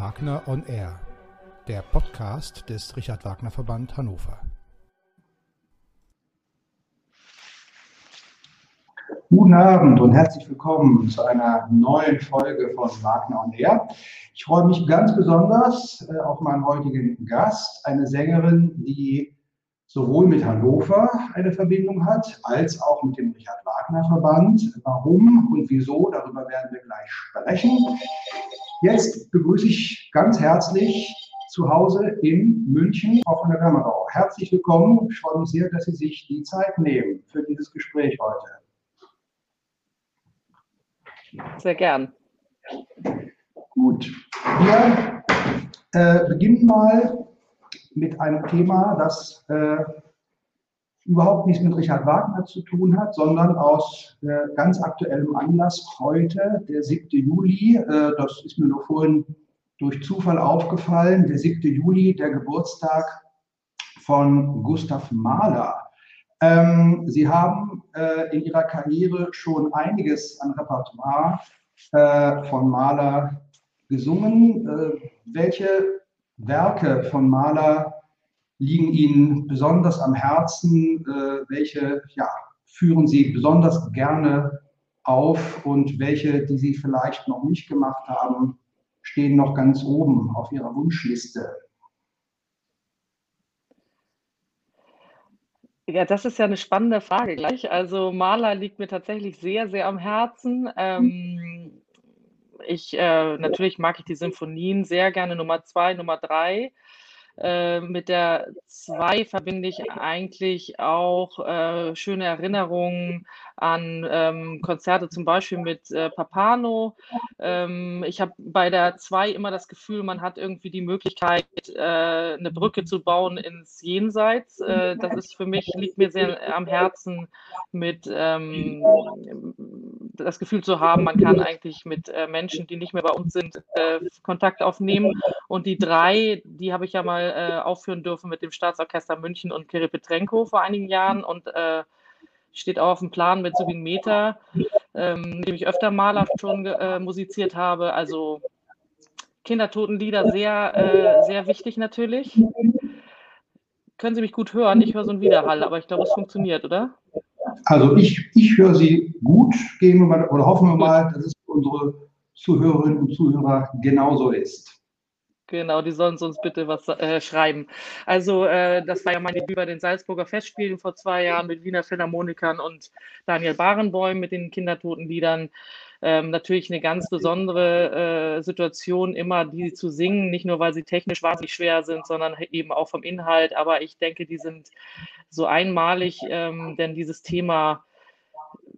Wagner on Air, der Podcast des Richard Wagner Verband Hannover. Guten Abend und herzlich willkommen zu einer neuen Folge von Wagner on Air. Ich freue mich ganz besonders äh, auf meinen heutigen Gast, eine Sängerin, die sowohl mit Hannover eine Verbindung hat, als auch mit dem Richard Wagner Verband. Warum und wieso, darüber werden wir gleich sprechen. Jetzt begrüße ich ganz herzlich zu Hause in München, Frau von der Kammerau. Herzlich willkommen. Ich freue mich sehr, dass Sie sich die Zeit nehmen für dieses Gespräch heute. Sehr gern. Gut. Wir äh, beginnen mal mit einem Thema, das äh, überhaupt nichts mit Richard Wagner zu tun hat, sondern aus äh, ganz aktuellem Anlass heute, der 7. Juli, äh, das ist mir nur vorhin durch Zufall aufgefallen, der 7. Juli, der Geburtstag von Gustav Mahler. Ähm, Sie haben äh, in Ihrer Karriere schon einiges an Repertoire äh, von Mahler gesungen. Äh, welche Werke von Mahler liegen Ihnen besonders am Herzen? Äh, welche ja, führen Sie besonders gerne auf und welche, die Sie vielleicht noch nicht gemacht haben, stehen noch ganz oben auf Ihrer Wunschliste? Ja, das ist ja eine spannende Frage gleich. Also Maler liegt mir tatsächlich sehr, sehr am Herzen. Ähm, ich, äh, natürlich mag ich die Symphonien sehr gerne, Nummer zwei, Nummer drei. Äh, mit der 2 verbinde ich eigentlich auch äh, schöne Erinnerungen an ähm, Konzerte, zum Beispiel mit äh, Papano. Ähm, ich habe bei der 2 immer das Gefühl, man hat irgendwie die Möglichkeit, äh, eine Brücke zu bauen ins Jenseits. Äh, das ist für mich, liegt mir sehr am Herzen, mit ähm, das Gefühl zu haben, man kann eigentlich mit Menschen, die nicht mehr bei uns sind, Kontakt aufnehmen. Und die 3, die habe ich ja mal äh, aufführen dürfen mit dem Staatsorchester München und Kiri Petrenko vor einigen Jahren und äh, steht auch auf dem Plan mit Subin Meta, ähm, dem ich öfter Maler schon äh, musiziert habe. Also Kindertotenlieder sehr, äh, sehr wichtig natürlich. Können Sie mich gut hören? Ich höre so einen Widerhall, aber ich glaube, es funktioniert, oder? Also ich, ich höre Sie gut, gehen wir mal, oder hoffen wir mal, dass es für unsere Zuhörerinnen und Zuhörer genauso ist. Genau, die sollen uns bitte was äh, schreiben. Also, äh, das war ja mein Debüt bei den Salzburger Festspielen vor zwei Jahren mit Wiener Philharmonikern und Daniel Barenboim mit den Kindertotenliedern. Ähm, natürlich eine ganz besondere äh, Situation, immer die zu singen, nicht nur weil sie technisch wahnsinnig schwer sind, sondern eben auch vom Inhalt. Aber ich denke, die sind so einmalig, ähm, denn dieses Thema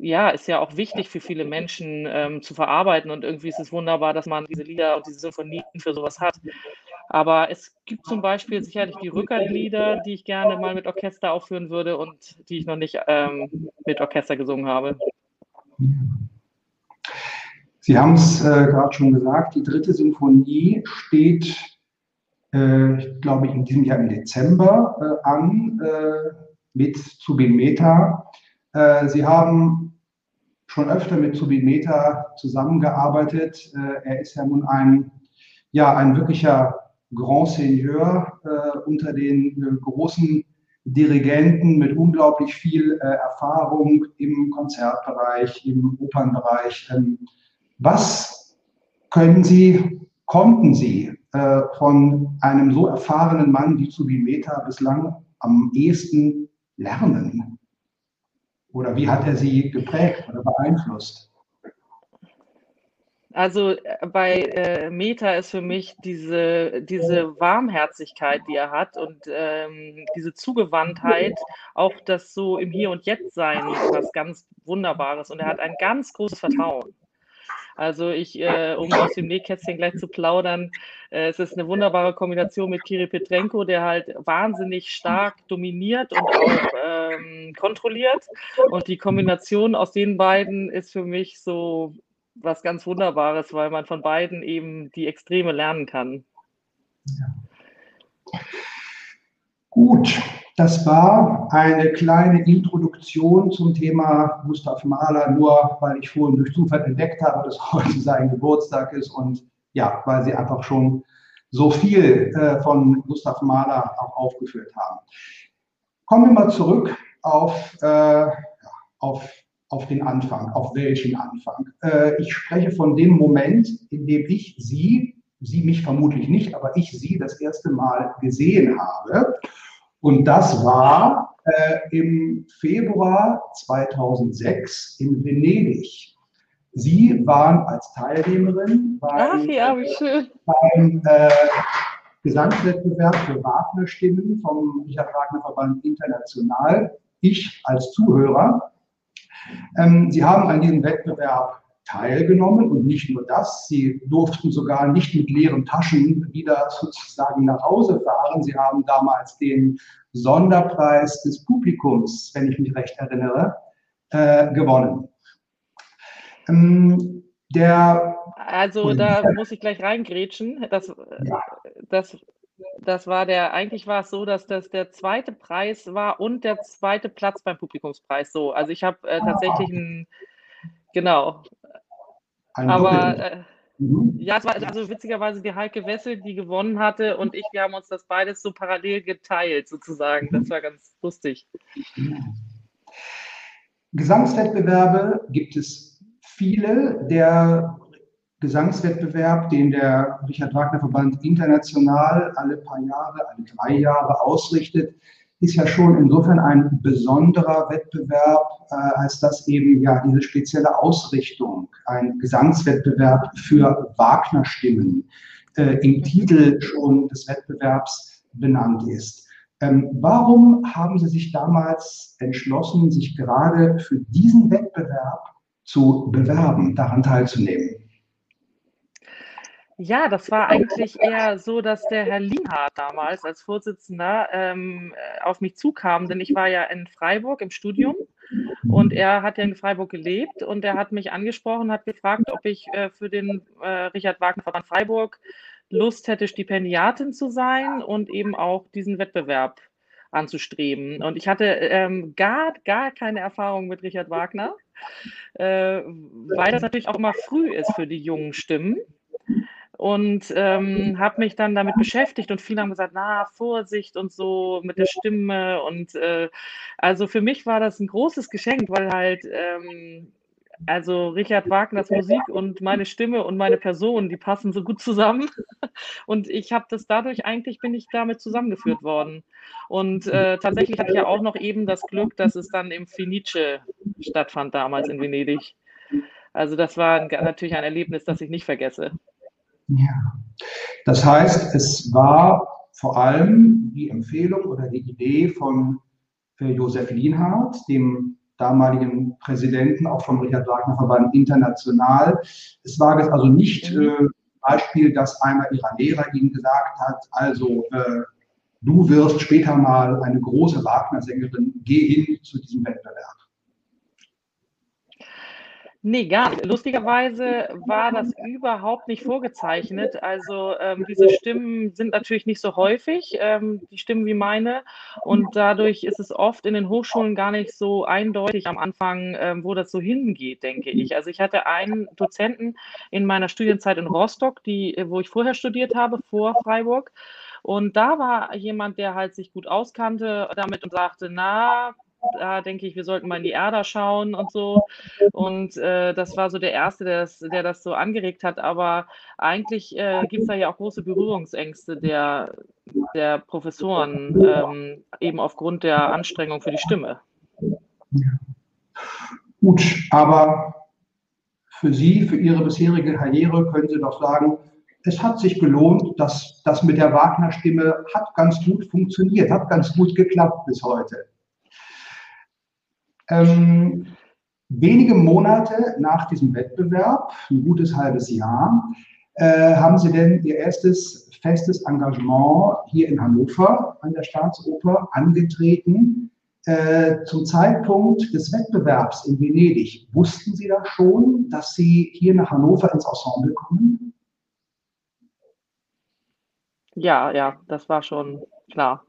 ja, ist ja auch wichtig für viele Menschen ähm, zu verarbeiten und irgendwie ist es wunderbar, dass man diese Lieder und diese Symphonien für sowas hat. Aber es gibt zum Beispiel sicherlich die Rückert-Lieder, die ich gerne mal mit Orchester aufführen würde und die ich noch nicht ähm, mit Orchester gesungen habe. Sie haben es äh, gerade schon gesagt, die dritte Symphonie steht, äh, glaube ich, in diesem Jahr im Dezember äh, an äh, mit Zubin Meta. Äh, Sie haben schon öfter mit Subimeta zusammengearbeitet. Äh, er ist ja nun ein, ja, ein wirklicher Grand Seigneur äh, unter den großen Dirigenten mit unglaublich viel Erfahrung im Konzertbereich, im Opernbereich. Ähm, was können Sie, konnten Sie von einem so erfahrenen Mann wie Subimeta bislang am ehesten lernen? Oder wie hat er sie geprägt oder beeinflusst? Also äh, bei äh, Meta ist für mich diese, diese Warmherzigkeit, die er hat und ähm, diese Zugewandtheit, auch das so im Hier und Jetzt sein, was ganz Wunderbares. Und er hat ein ganz großes Vertrauen. Also ich, äh, um aus dem Nähkästchen gleich zu plaudern, äh, es ist eine wunderbare Kombination mit Kiri Petrenko, der halt wahnsinnig stark dominiert und auch ähm, kontrolliert. Und die Kombination aus den beiden ist für mich so was ganz Wunderbares, weil man von beiden eben die Extreme lernen kann. Ja. Gut, das war eine kleine Introduktion zum Thema Gustav Mahler, nur weil ich vorhin durch Zufall entdeckt habe, dass heute sein Geburtstag ist und ja, weil Sie einfach schon so viel äh, von Gustav Mahler auch aufgeführt haben. Kommen wir mal zurück auf, äh, auf, auf den Anfang. Auf welchen Anfang? Äh, ich spreche von dem Moment, in dem ich Sie, Sie mich vermutlich nicht, aber ich Sie das erste Mal gesehen habe. Und das war äh, im Februar 2006 in Venedig. Sie waren als Teilnehmerin beim, Ach, ja, beim äh, Gesangswettbewerb für Wagner-Stimmen vom Richard Wagner Verband International. Ich als Zuhörer. Ähm, Sie haben an diesem Wettbewerb teilgenommen und nicht nur das, Sie durften sogar nicht mit leeren Taschen wieder sozusagen nach Hause fahren. Sie haben damals den Sonderpreis des Publikums, wenn ich mich recht erinnere, äh, gewonnen. Ähm, der also da muss ich gleich reingrätschen. Das, ja. das, das war der, eigentlich war es so, dass das der zweite Preis war und der zweite Platz beim Publikumspreis. So, also ich habe äh, tatsächlich einen, genau. Ein Aber äh, mhm. ja, es war also witzigerweise die Heike Wessel, die gewonnen hatte und ich, wir haben uns das beides so parallel geteilt sozusagen. Das war ganz lustig. Gesangswettbewerbe gibt es viele. Der Gesangswettbewerb, den der Richard Wagner Verband international alle paar Jahre, alle drei Jahre ausrichtet, ist ja schon insofern ein besonderer Wettbewerb, äh, als dass eben ja diese spezielle Ausrichtung, ein Gesangswettbewerb für Wagner-Stimmen äh, im Titel schon des Wettbewerbs benannt ist. Ähm, warum haben Sie sich damals entschlossen, sich gerade für diesen Wettbewerb zu bewerben, daran teilzunehmen? Ja, das war eigentlich eher so, dass der Herr Lienhardt damals als Vorsitzender ähm, äh, auf mich zukam, denn ich war ja in Freiburg im Studium und er hat ja in Freiburg gelebt und er hat mich angesprochen, hat gefragt, ob ich äh, für den äh, Richard Wagner Verband Freiburg Lust hätte, Stipendiatin zu sein und eben auch diesen Wettbewerb anzustreben. Und ich hatte ähm, gar, gar keine Erfahrung mit Richard Wagner, äh, weil das natürlich auch immer früh ist für die jungen Stimmen. Und ähm, habe mich dann damit beschäftigt und viele haben gesagt, na, Vorsicht und so mit der Stimme. Und äh, also für mich war das ein großes Geschenk, weil halt ähm, also Richard Wagners Musik und meine Stimme und meine Person, die passen so gut zusammen. Und ich habe das dadurch eigentlich, bin ich damit zusammengeführt worden. Und äh, tatsächlich hatte ich ja auch noch eben das Glück, dass es dann im Fenice stattfand damals in Venedig. Also das war ein, natürlich ein Erlebnis, das ich nicht vergesse. Ja, das heißt, es war vor allem die Empfehlung oder die Idee von Josef Lienhardt, dem damaligen Präsidenten, auch vom Richard Wagner Verband international. Es war jetzt also nicht mhm. äh, Beispiel, dass einer ihrer Lehrer ihnen gesagt hat, also äh, du wirst später mal eine große Wagner-Sängerin, geh hin zu diesem Wettbewerb. Nee, gar nicht. Lustigerweise war das überhaupt nicht vorgezeichnet. Also ähm, diese Stimmen sind natürlich nicht so häufig, ähm, die Stimmen wie meine. Und dadurch ist es oft in den Hochschulen gar nicht so eindeutig am Anfang, ähm, wo das so hingeht, denke ich. Also ich hatte einen Dozenten in meiner Studienzeit in Rostock, die, wo ich vorher studiert habe, vor Freiburg. Und da war jemand, der halt sich gut auskannte damit und sagte, na, da denke ich, wir sollten mal in die Erde schauen und so. Und äh, das war so der Erste, der das, der das so angeregt hat. Aber eigentlich äh, gibt es da ja auch große Berührungsängste der, der Professoren, ähm, eben aufgrund der Anstrengung für die Stimme. Gut, aber für Sie, für Ihre bisherige Karriere können Sie doch sagen, es hat sich gelohnt, dass das mit der Wagner-Stimme hat ganz gut funktioniert, hat ganz gut geklappt bis heute. Ähm, wenige Monate nach diesem Wettbewerb, ein gutes halbes Jahr, äh, haben Sie denn Ihr erstes festes Engagement hier in Hannover an der Staatsoper angetreten. Äh, zum Zeitpunkt des Wettbewerbs in Venedig, wussten Sie da schon, dass Sie hier nach Hannover ins Ensemble kommen? Ja, ja, das war schon klar.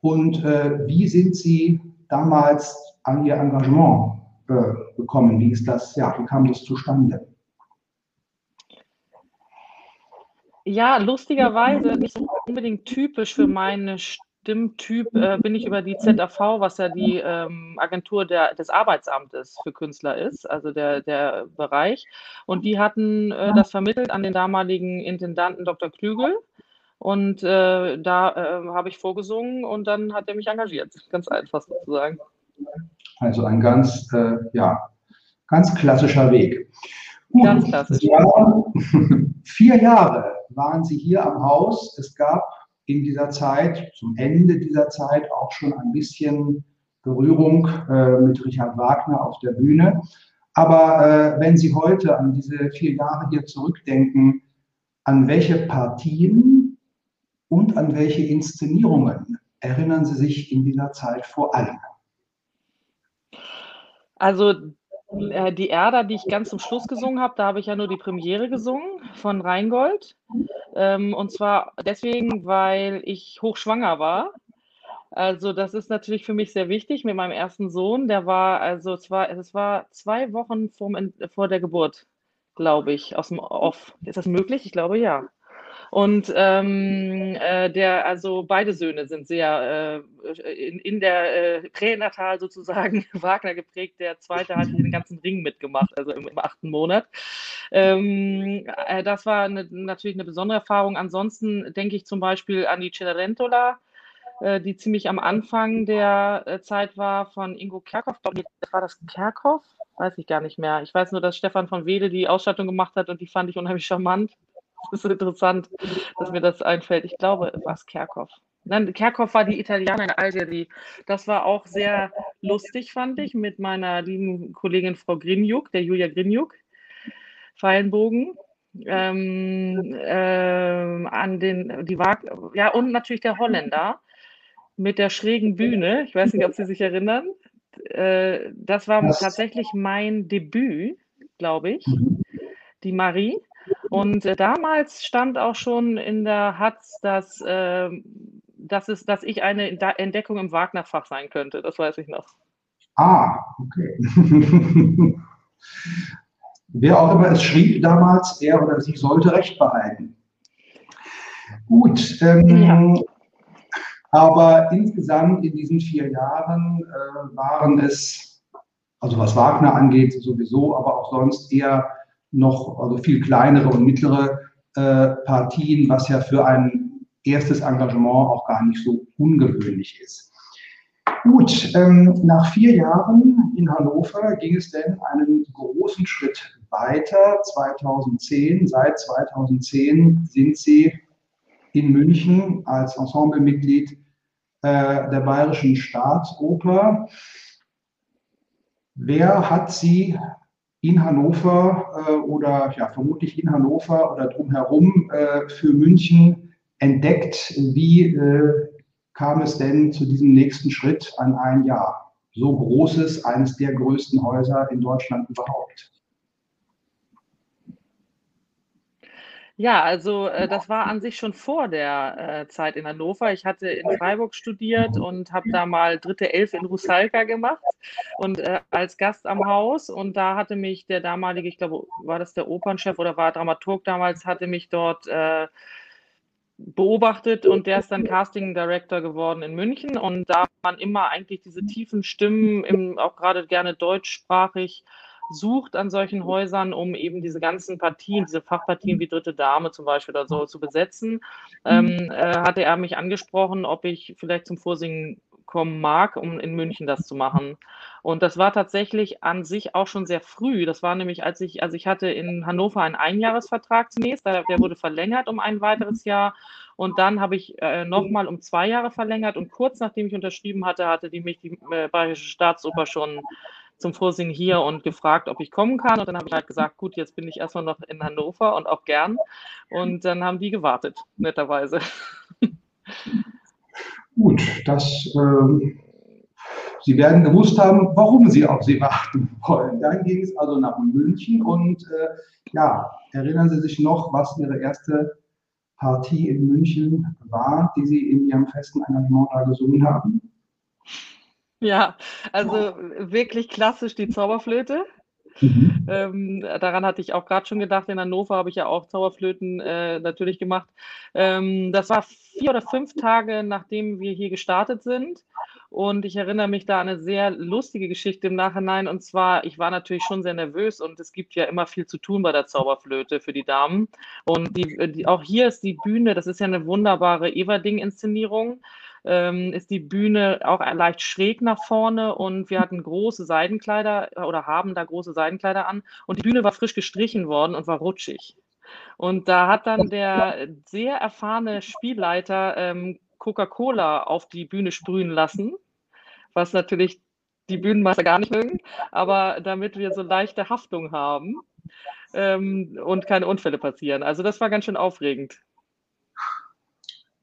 Und äh, wie sind Sie damals an Ihr Engagement äh, gekommen? Wie ist das, ja, wie kam das zustande? Ja, lustigerweise nicht so unbedingt typisch für meine Stimmtyp äh, bin ich über die ZAV, was ja die ähm, Agentur der, des Arbeitsamtes für Künstler ist, also der, der Bereich. Und die hatten äh, das vermittelt an den damaligen Intendanten Dr. Klügel. Und äh, da äh, habe ich vorgesungen und dann hat er mich engagiert. Ganz einfach sozusagen. Also ein ganz, äh, ja, ganz klassischer Weg. Gut, ganz klassisch. Ja, vier Jahre waren Sie hier am Haus. Es gab in dieser Zeit, zum Ende dieser Zeit, auch schon ein bisschen Berührung äh, mit Richard Wagner auf der Bühne. Aber äh, wenn Sie heute an diese vier Jahre hier zurückdenken, an welche Partien und an welche Inszenierungen erinnern Sie sich in dieser Zeit vor allem? Also äh, die Erda, die ich ganz zum Schluss gesungen habe, da habe ich ja nur die Premiere gesungen von Rheingold. Ähm, und zwar deswegen, weil ich hochschwanger war. Also das ist natürlich für mich sehr wichtig mit meinem ersten Sohn. Der war, also es war, es war zwei Wochen vor, vor der Geburt, glaube ich, aus dem Off. Ist das möglich? Ich glaube ja. Und ähm, äh, der, also beide Söhne sind sehr äh, in, in der äh, Pränatal sozusagen Wagner geprägt. Der zweite hat den ganzen Ring mitgemacht, also im, im achten Monat. Ähm, äh, das war eine, natürlich eine besondere Erfahrung. Ansonsten denke ich zum Beispiel an die Cenerentola, äh, die ziemlich am Anfang der äh, Zeit war von Ingo Kerkhoff. War das Kerkhoff? Weiß ich gar nicht mehr. Ich weiß nur, dass Stefan von Wede die Ausstattung gemacht hat und die fand ich unheimlich charmant. Das ist interessant, dass mir das einfällt. Ich glaube, war es Kerkhoff. Nein, Kerkhoff war die Italienerin Algeri. Das war auch sehr lustig, fand ich, mit meiner lieben Kollegin Frau Grinjuk, der Julia Grinjuk, Fallenbogen. Ähm, ähm, an den, die war, ja, und natürlich der Holländer mit der schrägen Bühne. Ich weiß nicht, ob Sie sich erinnern. Äh, das war tatsächlich mein Debüt, glaube ich. Mhm. Die Marie. Und äh, damals stand auch schon in der Hatz, dass, äh, dass, es, dass ich eine Entdeckung im Wagner-Fach sein könnte. Das weiß ich noch. Ah, okay. Wer auch immer es schrieb damals, er oder sie sollte Recht behalten. Gut, ähm, ja. aber insgesamt in diesen vier Jahren äh, waren es, also was Wagner angeht, sowieso, aber auch sonst eher noch also viel kleinere und mittlere äh, Partien, was ja für ein erstes Engagement auch gar nicht so ungewöhnlich ist. Gut, ähm, nach vier Jahren in Hannover ging es dann einen großen Schritt weiter. 2010, seit 2010 sind Sie in München als Ensemblemitglied äh, der Bayerischen Staatsoper. Wer hat Sie in Hannover äh, oder ja, vermutlich in Hannover oder drumherum äh, für München entdeckt. Wie äh, kam es denn zu diesem nächsten Schritt an ein Jahr? So großes, eines der größten Häuser in Deutschland überhaupt. Ja, also äh, das war an sich schon vor der äh, Zeit in Hannover. Ich hatte in Freiburg studiert und habe da mal dritte Elf in Rusalka gemacht und äh, als Gast am Haus. Und da hatte mich der damalige, ich glaube, war das der Opernchef oder war Dramaturg damals, hatte mich dort äh, beobachtet und der ist dann Casting Director geworden in München. Und da man immer eigentlich diese tiefen Stimmen, im, auch gerade gerne deutschsprachig, sucht an solchen Häusern, um eben diese ganzen Partien, diese Fachpartien wie Dritte Dame zum Beispiel oder so zu besetzen, ähm, äh, hatte er mich angesprochen, ob ich vielleicht zum Vorsingen kommen mag, um in München das zu machen. Und das war tatsächlich an sich auch schon sehr früh. Das war nämlich, als ich, also ich hatte in Hannover einen Einjahresvertrag zunächst, der wurde verlängert um ein weiteres Jahr. Und dann habe ich äh, nochmal um zwei Jahre verlängert. Und kurz nachdem ich unterschrieben hatte, hatte die mich die äh, Bayerische Staatsoper schon zum Vorsingen hier und gefragt, ob ich kommen kann. Und dann habe ich halt gesagt, gut, jetzt bin ich erstmal noch in Hannover und auch gern. Und dann haben die gewartet, netterweise. Gut, das, äh, Sie werden gewusst haben, warum Sie auf Sie warten wollen. Dann ging es also nach München und äh, ja, erinnern Sie sich noch, was Ihre erste Partie in München war, die Sie in Ihrem festen Engagement da gesungen haben? Ja, also wirklich klassisch die Zauberflöte. Mhm. Ähm, daran hatte ich auch gerade schon gedacht. In Hannover habe ich ja auch Zauberflöten äh, natürlich gemacht. Ähm, das war vier oder fünf Tage, nachdem wir hier gestartet sind. Und ich erinnere mich da an eine sehr lustige Geschichte im Nachhinein. Und zwar, ich war natürlich schon sehr nervös und es gibt ja immer viel zu tun bei der Zauberflöte für die Damen. Und die, die, auch hier ist die Bühne, das ist ja eine wunderbare Everding-Inszenierung ähm, ist die Bühne auch leicht schräg nach vorne und wir hatten große Seidenkleider oder haben da große Seidenkleider an und die Bühne war frisch gestrichen worden und war rutschig. Und da hat dann der sehr erfahrene Spielleiter ähm, Coca-Cola auf die Bühne sprühen lassen, was natürlich die Bühnenmeister gar nicht mögen, aber damit wir so leichte Haftung haben ähm, und keine Unfälle passieren. Also das war ganz schön aufregend.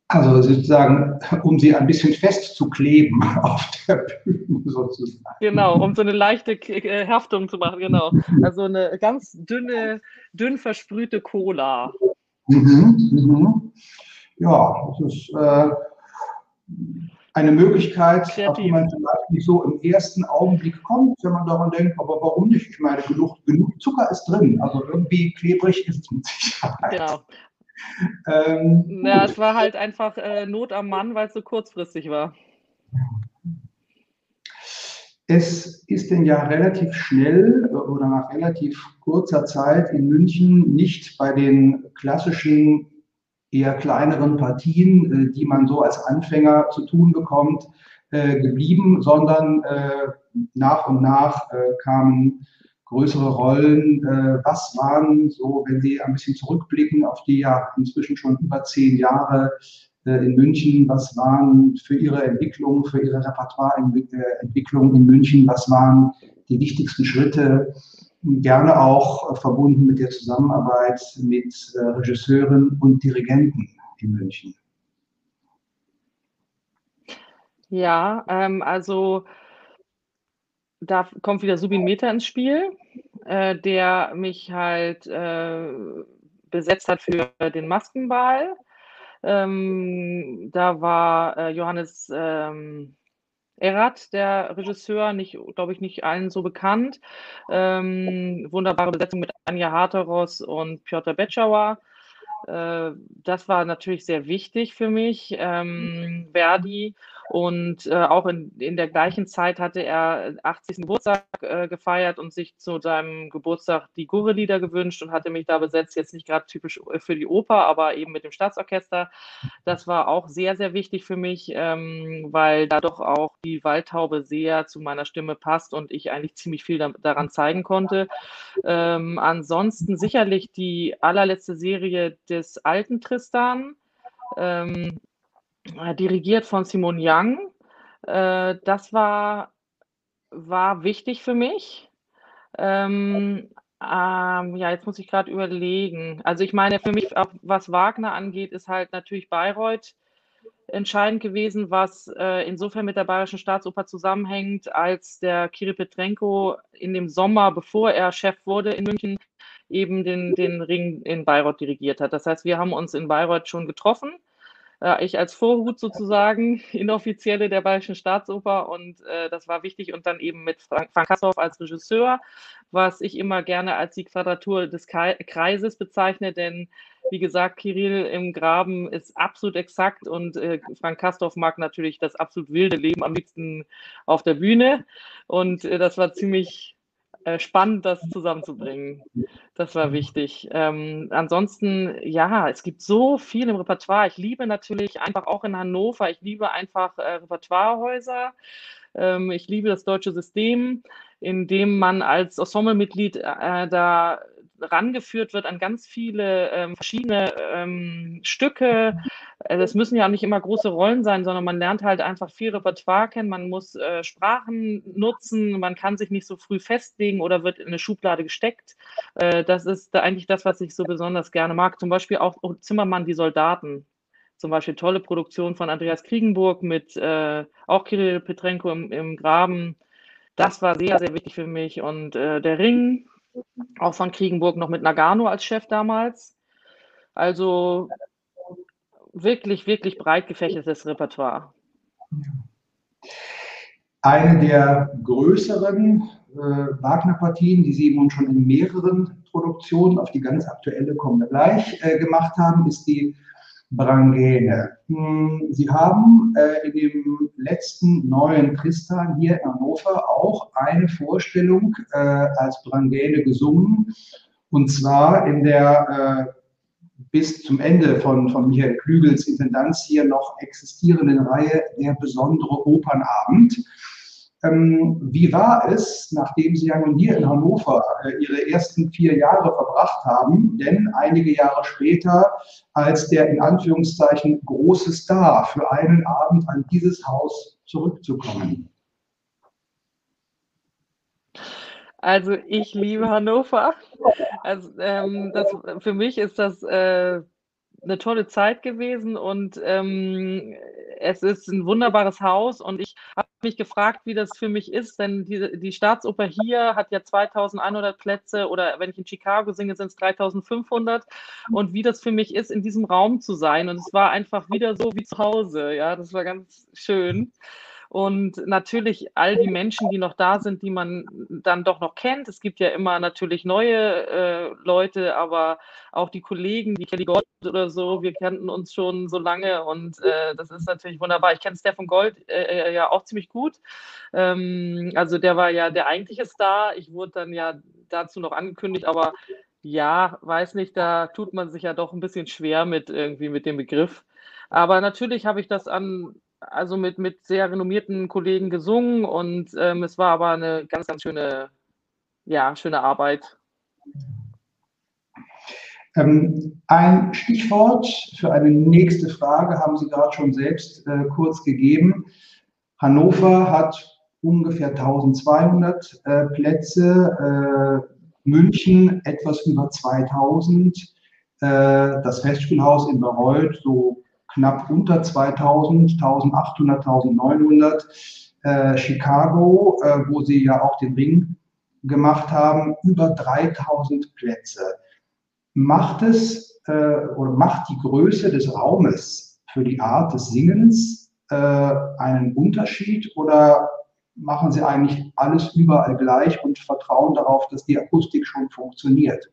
Also sozusagen, um sie ein bisschen festzukleben auf der Bühne sozusagen. Genau, um so eine leichte äh, Haftung zu machen, genau. Also eine ganz dünne, dünn versprühte Cola. Mhm, mhm. Ja, das ist äh, eine Möglichkeit, Kreativ. auf die man vielleicht nicht so im ersten Augenblick kommt, wenn man daran denkt, aber warum nicht? Ich meine, genug, genug Zucker ist drin, also irgendwie klebrig ist es mit Sicherheit. Genau. Ähm, ja, es war halt einfach äh, Not am Mann, weil es so kurzfristig war. Es ist denn ja relativ schnell äh, oder nach relativ kurzer Zeit in München nicht bei den klassischen eher kleineren Partien, äh, die man so als Anfänger zu tun bekommt, äh, geblieben, sondern nach und nach kamen größere Rollen. Äh, was waren so, wenn Sie ein bisschen zurückblicken auf die ja inzwischen schon über zehn Jahre äh, in München, was waren für Ihre Entwicklung, für Ihre Repertoireentwicklung in München, was waren die wichtigsten Schritte, gerne auch verbunden mit der Zusammenarbeit mit äh, Regisseuren und Dirigenten in München? Ja, ähm, also da kommt wieder Subin Meta ins Spiel, äh, der mich halt äh, besetzt hat für den Maskenball. Ähm, da war äh, Johannes ähm, Erat, der Regisseur, nicht, glaube ich, nicht allen so bekannt. Ähm, wunderbare Besetzung mit Anja Harteros und Piotr Betschauer. Äh, das war natürlich sehr wichtig für mich. Ähm, Verdi und äh, auch in, in der gleichen Zeit hatte er 80. Geburtstag äh, gefeiert und sich zu seinem Geburtstag die Gurre-Lieder gewünscht und hatte mich da besetzt, jetzt nicht gerade typisch äh, für die Oper, aber eben mit dem Staatsorchester. Das war auch sehr, sehr wichtig für mich, ähm, weil da doch auch die Waldtaube sehr zu meiner Stimme passt und ich eigentlich ziemlich viel da, daran zeigen konnte. Ähm, ansonsten sicherlich die allerletzte Serie des alten Tristan. Ähm, äh, dirigiert von Simon Young. Äh, das war, war wichtig für mich. Ähm, ähm, ja, jetzt muss ich gerade überlegen. Also ich meine, für mich, was Wagner angeht, ist halt natürlich Bayreuth entscheidend gewesen, was äh, insofern mit der Bayerischen Staatsoper zusammenhängt, als der Kiri Petrenko in dem Sommer, bevor er Chef wurde in München, eben den, den Ring in Bayreuth dirigiert hat. Das heißt, wir haben uns in Bayreuth schon getroffen äh, ich als Vorhut sozusagen, inoffizielle der Bayerischen Staatsoper und äh, das war wichtig und dann eben mit Frank, Frank Kastorf als Regisseur, was ich immer gerne als die Quadratur des Kreises bezeichne, denn wie gesagt, Kirill im Graben ist absolut exakt und äh, Frank Kastorf mag natürlich das absolut wilde Leben am liebsten auf der Bühne und äh, das war ziemlich äh, spannend, das zusammenzubringen. Das war wichtig. Ähm, ansonsten, ja, es gibt so viel im Repertoire. Ich liebe natürlich einfach auch in Hannover, ich liebe einfach äh, Repertoirehäuser. Ähm, ich liebe das deutsche System, in dem man als Ensemblemitglied äh, da rangeführt wird an ganz viele ähm, verschiedene ähm, Stücke. Also es müssen ja auch nicht immer große Rollen sein, sondern man lernt halt einfach viel Repertoire kennen. Man muss äh, Sprachen nutzen, man kann sich nicht so früh festlegen oder wird in eine Schublade gesteckt. Äh, das ist eigentlich das, was ich so besonders gerne mag. Zum Beispiel auch Zimmermann, die Soldaten. Zum Beispiel tolle Produktion von Andreas Kriegenburg mit äh, auch Kirill Petrenko im, im Graben. Das war sehr, sehr wichtig für mich. Und äh, der Ring, auch von Kriegenburg noch mit Nagano als Chef damals. Also wirklich, wirklich breit gefächertes Repertoire. Eine der größeren Wagner-Partien, die Sie nun schon in mehreren Produktionen, auf die ganz aktuelle kommen wir gleich, äh, gemacht haben, ist die Brangäne. Hm, Sie haben äh, in dem letzten neuen Tristan hier in Hannover auch eine Vorstellung äh, als Brangäne gesungen, und zwar in der äh, bis zum Ende von, von Michael Klügels Intendanz hier noch existierenden Reihe Der besondere Opernabend. Ähm, wie war es, nachdem Sie ja nun hier in Hannover äh, Ihre ersten vier Jahre verbracht haben, denn einige Jahre später als der in Anführungszeichen große Star für einen Abend an dieses Haus zurückzukommen? Also ich liebe Hannover. Also ähm, das, für mich ist das äh, eine tolle Zeit gewesen und ähm, es ist ein wunderbares Haus und ich habe mich gefragt, wie das für mich ist, denn die, die Staatsoper hier hat ja 2100 Plätze oder wenn ich in Chicago singe, sind es 3500 und wie das für mich ist, in diesem Raum zu sein und es war einfach wieder so wie zu Hause, ja, das war ganz schön. Und natürlich all die Menschen, die noch da sind, die man dann doch noch kennt. Es gibt ja immer natürlich neue äh, Leute, aber auch die Kollegen, wie Kelly Gold oder so, wir kannten uns schon so lange und äh, das ist natürlich wunderbar. Ich kenne Stefan Gold äh, äh, ja auch ziemlich gut. Ähm, also der war ja der eigentliche Star. Ich wurde dann ja dazu noch angekündigt, aber ja, weiß nicht, da tut man sich ja doch ein bisschen schwer mit irgendwie mit dem Begriff. Aber natürlich habe ich das an also mit, mit sehr renommierten Kollegen gesungen und ähm, es war aber eine ganz, ganz schöne, ja, schöne Arbeit. Ähm, ein Stichwort für eine nächste Frage haben Sie gerade schon selbst äh, kurz gegeben. Hannover hat ungefähr 1200 äh, Plätze, äh, München etwas über 2000, äh, das Festspielhaus in Bayreuth so knapp unter 2000, 1800, 1900. Äh, Chicago, äh, wo sie ja auch den Ring gemacht haben, über 3000 Plätze. Macht es äh, oder macht die Größe des Raumes für die Art des Singens äh, einen Unterschied oder machen Sie eigentlich alles überall gleich und vertrauen darauf, dass die Akustik schon funktioniert?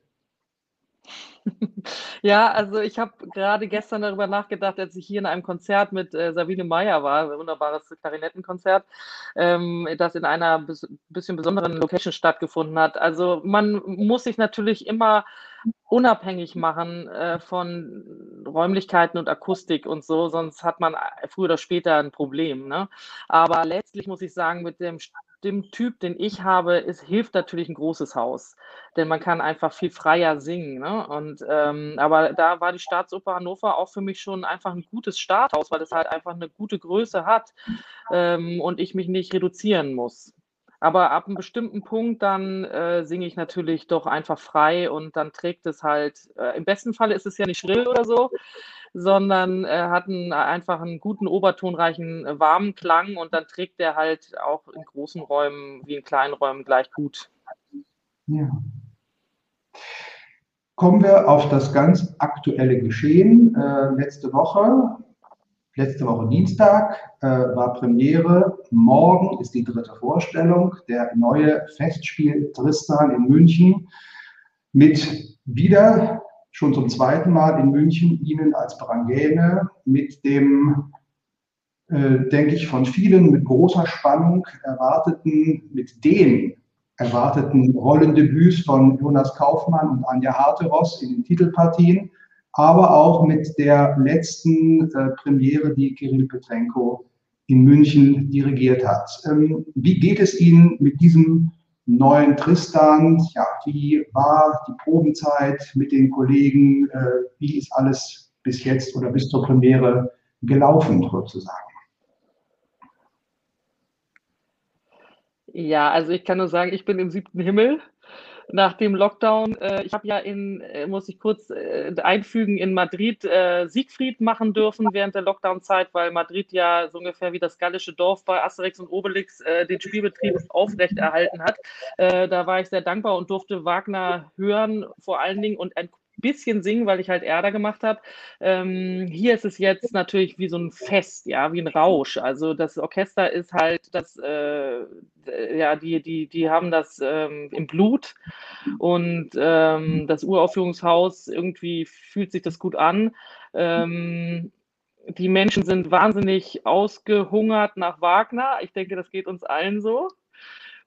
Ja, also ich habe gerade gestern darüber nachgedacht, als ich hier in einem Konzert mit äh, Sabine Meyer war, ein wunderbares Klarinettenkonzert, ähm, das in einer bis, bisschen besonderen Location stattgefunden hat. Also man muss sich natürlich immer unabhängig machen äh, von Räumlichkeiten und Akustik und so, sonst hat man früher oder später ein Problem. Ne? Aber letztlich muss ich sagen, mit dem dem Typ, den ich habe, ist, hilft natürlich ein großes Haus, denn man kann einfach viel freier singen. Ne? Und, ähm, aber da war die Staatsoper Hannover auch für mich schon einfach ein gutes Starthaus, weil es halt einfach eine gute Größe hat ähm, und ich mich nicht reduzieren muss. Aber ab einem bestimmten Punkt dann äh, singe ich natürlich doch einfach frei und dann trägt es halt, äh, im besten Fall ist es ja nicht schrill oder so, sondern äh, hat einen, einfach einen guten, obertonreichen, äh, warmen Klang und dann trägt der halt auch in großen Räumen wie in kleinen Räumen gleich gut. Ja. Kommen wir auf das ganz aktuelle Geschehen. Äh, letzte Woche, letzte Woche Dienstag äh, war Premiere. Morgen ist die dritte Vorstellung. Der neue Festspiel Tristan in München mit wieder schon zum zweiten Mal in München Ihnen als Brangäne mit dem, äh, denke ich, von vielen mit großer Spannung erwarteten, mit den erwarteten Rollendebüts von Jonas Kaufmann und Anja Harteros in den Titelpartien, aber auch mit der letzten äh, Premiere, die Kirill Petrenko in München dirigiert hat. Ähm, wie geht es Ihnen mit diesem neuen Tristan. Ja, wie war die Probenzeit mit den Kollegen? Äh, wie ist alles bis jetzt oder bis zur Premiere gelaufen, sozusagen? Ja, also ich kann nur sagen, ich bin im siebten Himmel nach dem Lockdown. Äh, ich habe ja in, äh, muss ich kurz äh, einfügen, in Madrid äh, Siegfried machen dürfen während der Lockdown-Zeit, weil Madrid ja so ungefähr wie das gallische Dorf bei Asterix und Obelix äh, den Spielbetrieb aufrechterhalten hat. Äh, da war ich sehr dankbar und durfte Wagner hören, vor allen Dingen und ein bisschen singen, weil ich halt Erder gemacht habe. Ähm, hier ist es jetzt natürlich wie so ein Fest, ja, wie ein Rausch. Also das Orchester ist halt das, äh, ja, die, die, die haben das ähm, im Blut und ähm, das Uraufführungshaus irgendwie fühlt sich das gut an. Ähm, die Menschen sind wahnsinnig ausgehungert nach Wagner. Ich denke, das geht uns allen so.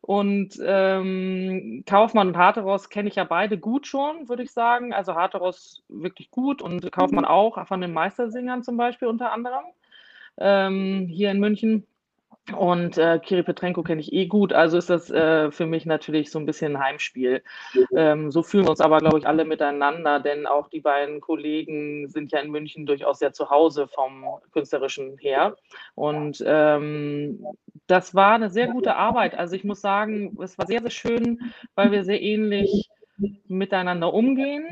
Und ähm, Kaufmann und Harteros kenne ich ja beide gut schon, würde ich sagen. Also Harteros wirklich gut und Kaufmann auch, von den Meistersingern zum Beispiel unter anderem ähm, hier in München. Und äh, Kiri Petrenko kenne ich eh gut, also ist das äh, für mich natürlich so ein bisschen ein Heimspiel. Ähm, so fühlen wir uns aber, glaube ich, alle miteinander, denn auch die beiden Kollegen sind ja in München durchaus sehr zu Hause vom künstlerischen her. Und ähm, das war eine sehr gute Arbeit. Also ich muss sagen, es war sehr, sehr schön, weil wir sehr ähnlich miteinander umgehen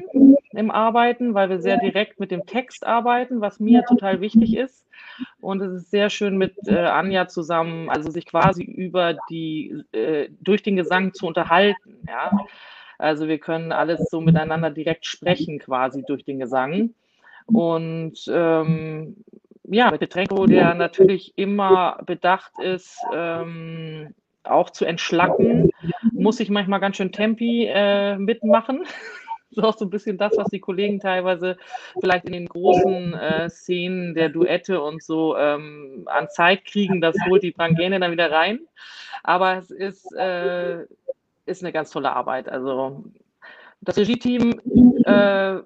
im Arbeiten, weil wir sehr direkt mit dem Text arbeiten, was mir total wichtig ist. Und es ist sehr schön mit äh, Anja zusammen, also sich quasi über die, äh, durch den Gesang zu unterhalten. Ja? Also wir können alles so miteinander direkt sprechen, quasi durch den Gesang. Und ähm, ja, mit Petrenko, der natürlich immer bedacht ist, ähm, auch zu entschlacken, muss ich manchmal ganz schön Tempi äh, mitmachen. Ist auch so ein bisschen das, was die Kollegen teilweise vielleicht in den großen äh, Szenen der Duette und so ähm, an Zeit kriegen. Das holt die Brangene dann wieder rein. Aber es ist, äh, ist eine ganz tolle Arbeit. Also das Regie-Team äh,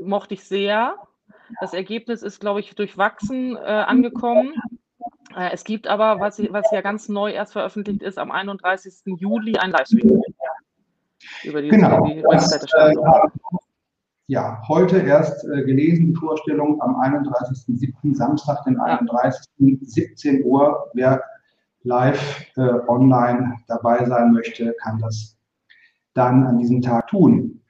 mochte ich sehr. Das Ergebnis ist, glaube ich, durchwachsen äh, angekommen. Äh, es gibt aber, was, was ja ganz neu erst veröffentlicht ist, am 31. Juli ein Livestream über die, genau, die das, äh, ja, heute erst äh, gelesen, die Vorstellung am 31.07. Samstag, den 31. Ja. 17 Uhr. Wer live äh, online dabei sein möchte, kann das dann an diesem Tag tun.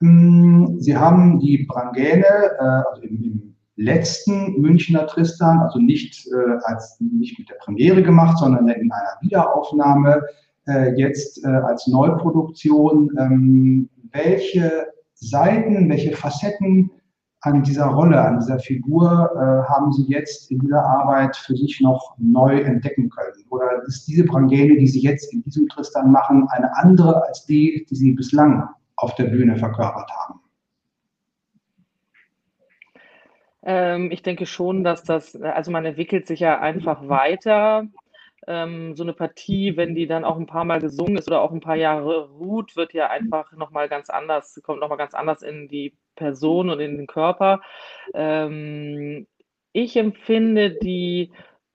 Hm, Sie haben die Brangäne, äh, also im, im, letzten Münchner Tristan, also nicht, äh, als, nicht mit der Premiere gemacht, sondern in einer Wiederaufnahme äh, jetzt äh, als Neuproduktion, ähm, welche Seiten, welche Facetten an dieser Rolle, an dieser Figur äh, haben Sie jetzt in dieser Arbeit für sich noch neu entdecken können? Oder ist diese Brangene, die Sie jetzt in diesem Tristan machen, eine andere als die, die Sie bislang auf der Bühne verkörpert haben? Ähm, ich denke schon, dass das, also man entwickelt sich ja einfach weiter ähm, so eine Partie, wenn die dann auch ein paar Mal gesungen ist oder auch ein paar Jahre ruht, wird ja einfach nochmal ganz anders, kommt nochmal ganz anders in die Person und in den Körper. Ähm, ich empfinde die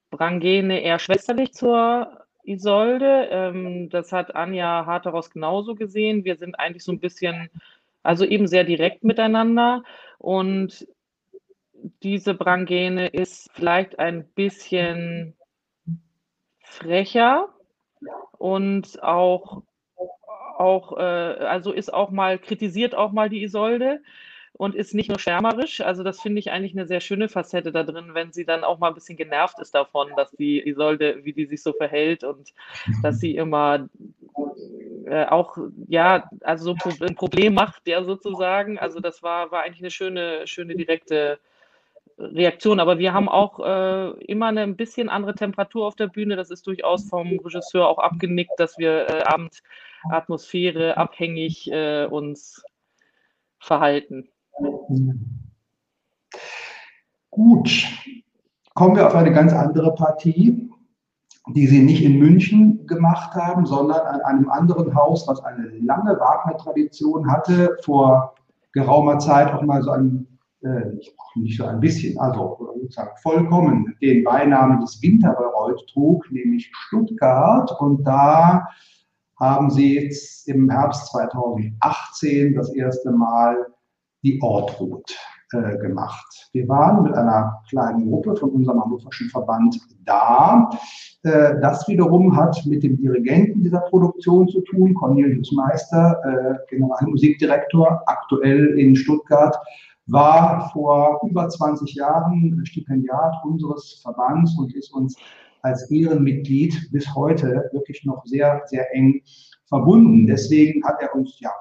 Brangene eher schwesterlich zur Isolde. Ähm, das hat Anja Harteros genauso gesehen. Wir sind eigentlich so ein bisschen, also eben sehr direkt miteinander und diese Brangene ist vielleicht ein bisschen frecher und auch, auch äh, also ist auch mal, kritisiert auch mal die Isolde und ist nicht nur schwärmerisch. Also das finde ich eigentlich eine sehr schöne Facette da drin, wenn sie dann auch mal ein bisschen genervt ist davon, dass die Isolde, wie die sich so verhält und dass sie immer äh, auch, ja, also so ein Problem macht, ja, sozusagen. Also das war, war eigentlich eine schöne, schöne direkte Reaktion. Aber wir haben auch äh, immer eine ein bisschen andere Temperatur auf der Bühne. Das ist durchaus vom Regisseur auch abgenickt, dass wir äh, Abendatmosphäre abhängig äh, uns verhalten. Gut, kommen wir auf eine ganz andere Partie, die Sie nicht in München gemacht haben, sondern an einem anderen Haus, was eine lange Wagner-Tradition hatte, vor geraumer Zeit auch mal so ein äh, nicht so ein bisschen, also sozusagen vollkommen den Beinamen des Winterbereut trug, nämlich Stuttgart. Und da haben sie jetzt im Herbst 2018 das erste Mal die Ortrut äh, gemacht. Wir waren mit einer kleinen Gruppe von unserem hannoverschen Verband da. Äh, das wiederum hat mit dem Dirigenten dieser Produktion zu tun, Cornelius Meister, äh, Generalmusikdirektor, aktuell in Stuttgart war vor über 20 Jahren Stipendiat unseres Verbands und ist uns als Ehrenmitglied bis heute wirklich noch sehr, sehr eng verbunden. Deswegen hat er uns ja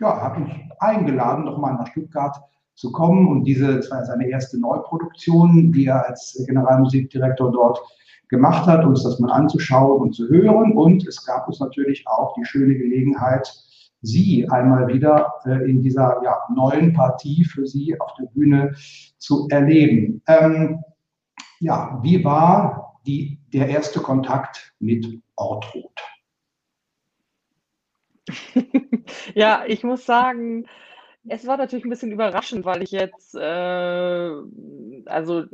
ja, habe mich eingeladen, nochmal nach Stuttgart zu kommen und diese, das war seine erste Neuproduktion, die er als Generalmusikdirektor dort gemacht hat, uns das mal anzuschauen und zu hören. Und es gab uns natürlich auch die schöne Gelegenheit, Sie einmal wieder äh, in dieser ja, neuen Partie für Sie auf der Bühne zu erleben. Ähm, ja, wie war die, der erste Kontakt mit Ortrud? ja, ich muss sagen, es war natürlich ein bisschen überraschend, weil ich jetzt, äh, also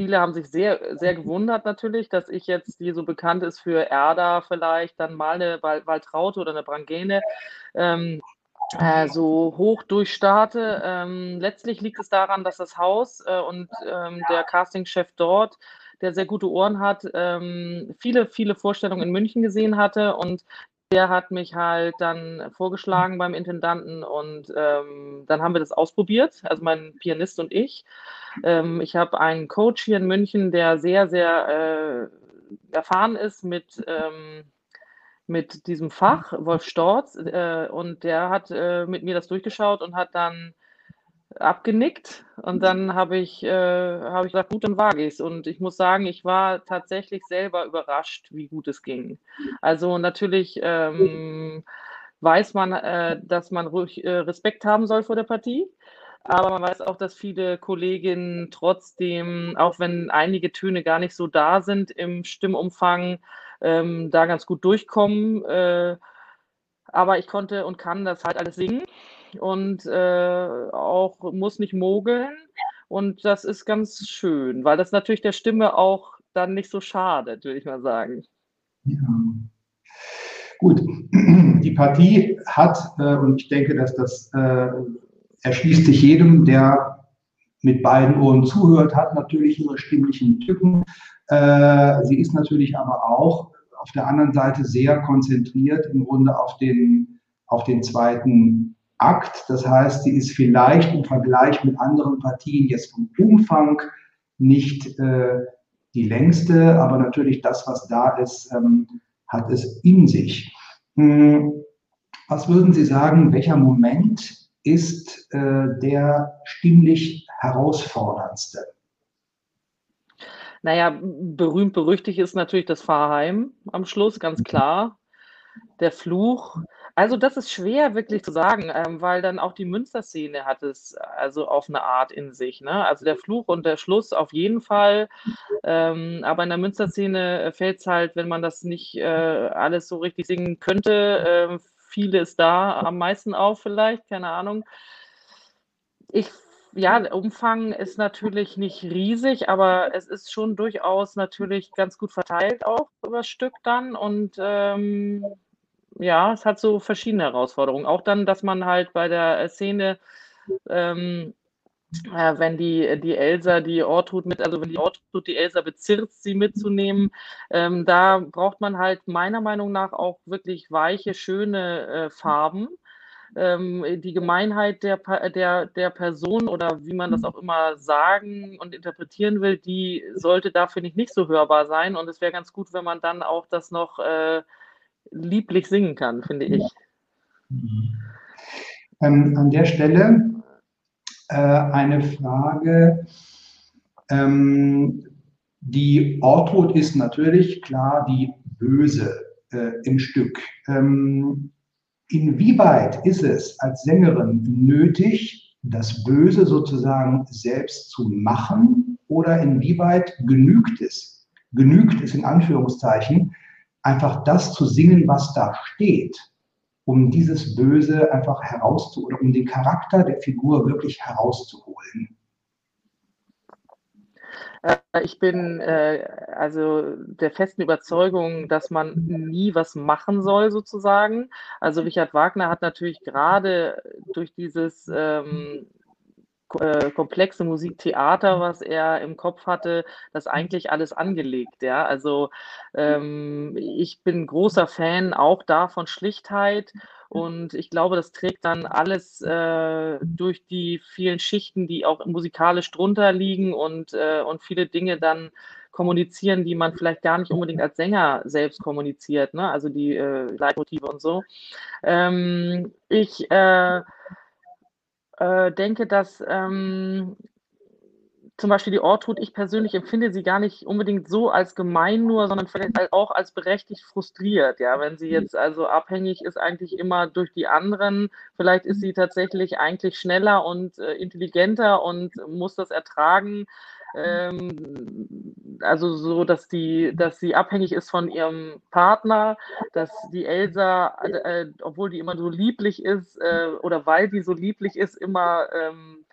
viele haben sich sehr, sehr gewundert natürlich, dass ich jetzt, die so bekannt ist für Erda vielleicht, dann mal eine Waltraute oder eine Brangene, ähm, äh, so hoch durchstarte. Ähm, letztlich liegt es daran, dass das Haus äh, und ähm, der Castingchef dort, der sehr gute Ohren hat, ähm, viele, viele Vorstellungen in München gesehen hatte und der hat mich halt dann vorgeschlagen beim Intendanten und ähm, dann haben wir das ausprobiert, also mein Pianist und ich. Ähm, ich habe einen Coach hier in München, der sehr, sehr äh, erfahren ist mit, ähm, mit diesem Fach, Wolf Storz, äh, und der hat äh, mit mir das durchgeschaut und hat dann abgenickt und dann habe ich, äh, hab ich gesagt, gut, dann wage ich es. Und ich muss sagen, ich war tatsächlich selber überrascht, wie gut es ging. Also natürlich ähm, weiß man, äh, dass man ruhig äh, Respekt haben soll vor der Partie. Aber man weiß auch, dass viele Kolleginnen trotzdem, auch wenn einige Töne gar nicht so da sind im Stimmumfang, ähm, da ganz gut durchkommen. Äh, aber ich konnte und kann das halt alles singen und äh, auch muss nicht mogeln. Und das ist ganz schön, weil das natürlich der Stimme auch dann nicht so schadet, würde ich mal sagen. Ja. Gut, die Partie hat, äh, und ich denke, dass das äh, erschließt sich jedem, der mit beiden Ohren zuhört, hat natürlich ihre stimmlichen Tücken. Äh, sie ist natürlich aber auch auf der anderen Seite sehr konzentriert im Grunde auf den, auf den zweiten Akt. Das heißt, sie ist vielleicht im Vergleich mit anderen Partien jetzt vom Umfang nicht äh, die längste, aber natürlich das, was da ist, ähm, hat es in sich. Hm, was würden Sie sagen, welcher Moment ist äh, der stimmlich herausforderndste? Naja, berühmt berüchtigt ist natürlich das Fahrheim am Schluss, ganz klar. Der Fluch. Also das ist schwer wirklich zu sagen, ähm, weil dann auch die Münsterszene hat es also auf eine Art in sich. Ne? Also der Fluch und der Schluss auf jeden Fall. Ähm, aber in der Münsterszene fällt es halt, wenn man das nicht äh, alles so richtig singen könnte, äh, vieles da am meisten auf vielleicht, keine Ahnung. Ich ja, der Umfang ist natürlich nicht riesig, aber es ist schon durchaus natürlich ganz gut verteilt auch über das Stück dann. Und ähm, ja, es hat so verschiedene Herausforderungen. Auch dann, dass man halt bei der Szene, ähm, äh, wenn die, die Elsa die Ortrud mit, also wenn die Ortrud die Elsa bezirzt, sie mitzunehmen, ähm, da braucht man halt meiner Meinung nach auch wirklich weiche, schöne äh, Farben ähm, die Gemeinheit der, der, der Person oder wie man das auch immer sagen und interpretieren will, die sollte da, finde ich, nicht so hörbar sein. Und es wäre ganz gut, wenn man dann auch das noch äh, lieblich singen kann, finde ich. Ähm, an der Stelle äh, eine Frage. Ähm, die Ortrud ist natürlich klar die Böse äh, im Stück. Ähm, Inwieweit ist es als Sängerin nötig, das Böse sozusagen selbst zu machen oder inwieweit genügt es, genügt es in Anführungszeichen, einfach das zu singen, was da steht, um dieses Böse einfach herauszu oder um den Charakter der Figur wirklich herauszuholen? Äh, ich bin äh, also der festen Überzeugung, dass man nie was machen soll, sozusagen. Also Richard Wagner hat natürlich gerade durch dieses ähm, äh, komplexe Musiktheater, was er im Kopf hatte, das eigentlich alles angelegt. Ja, also ähm, ich bin großer Fan auch da von Schlichtheit und ich glaube, das trägt dann alles äh, durch die vielen Schichten, die auch musikalisch drunter liegen und, äh, und viele Dinge dann kommunizieren, die man vielleicht gar nicht unbedingt als Sänger selbst kommuniziert, ne? also die äh, Leitmotive und so. Ähm, ich äh, äh, denke, dass ähm, zum Beispiel die Ortrud, ich persönlich empfinde sie gar nicht unbedingt so als gemein nur, sondern vielleicht auch als berechtigt frustriert. Ja, wenn sie jetzt also abhängig ist eigentlich immer durch die anderen, vielleicht ist sie tatsächlich eigentlich schneller und äh, intelligenter und muss das ertragen. Ähm, also so, dass die, dass sie abhängig ist von ihrem Partner, dass die Elsa, äh, obwohl die immer so lieblich ist äh, oder weil die so lieblich ist, immer ähm,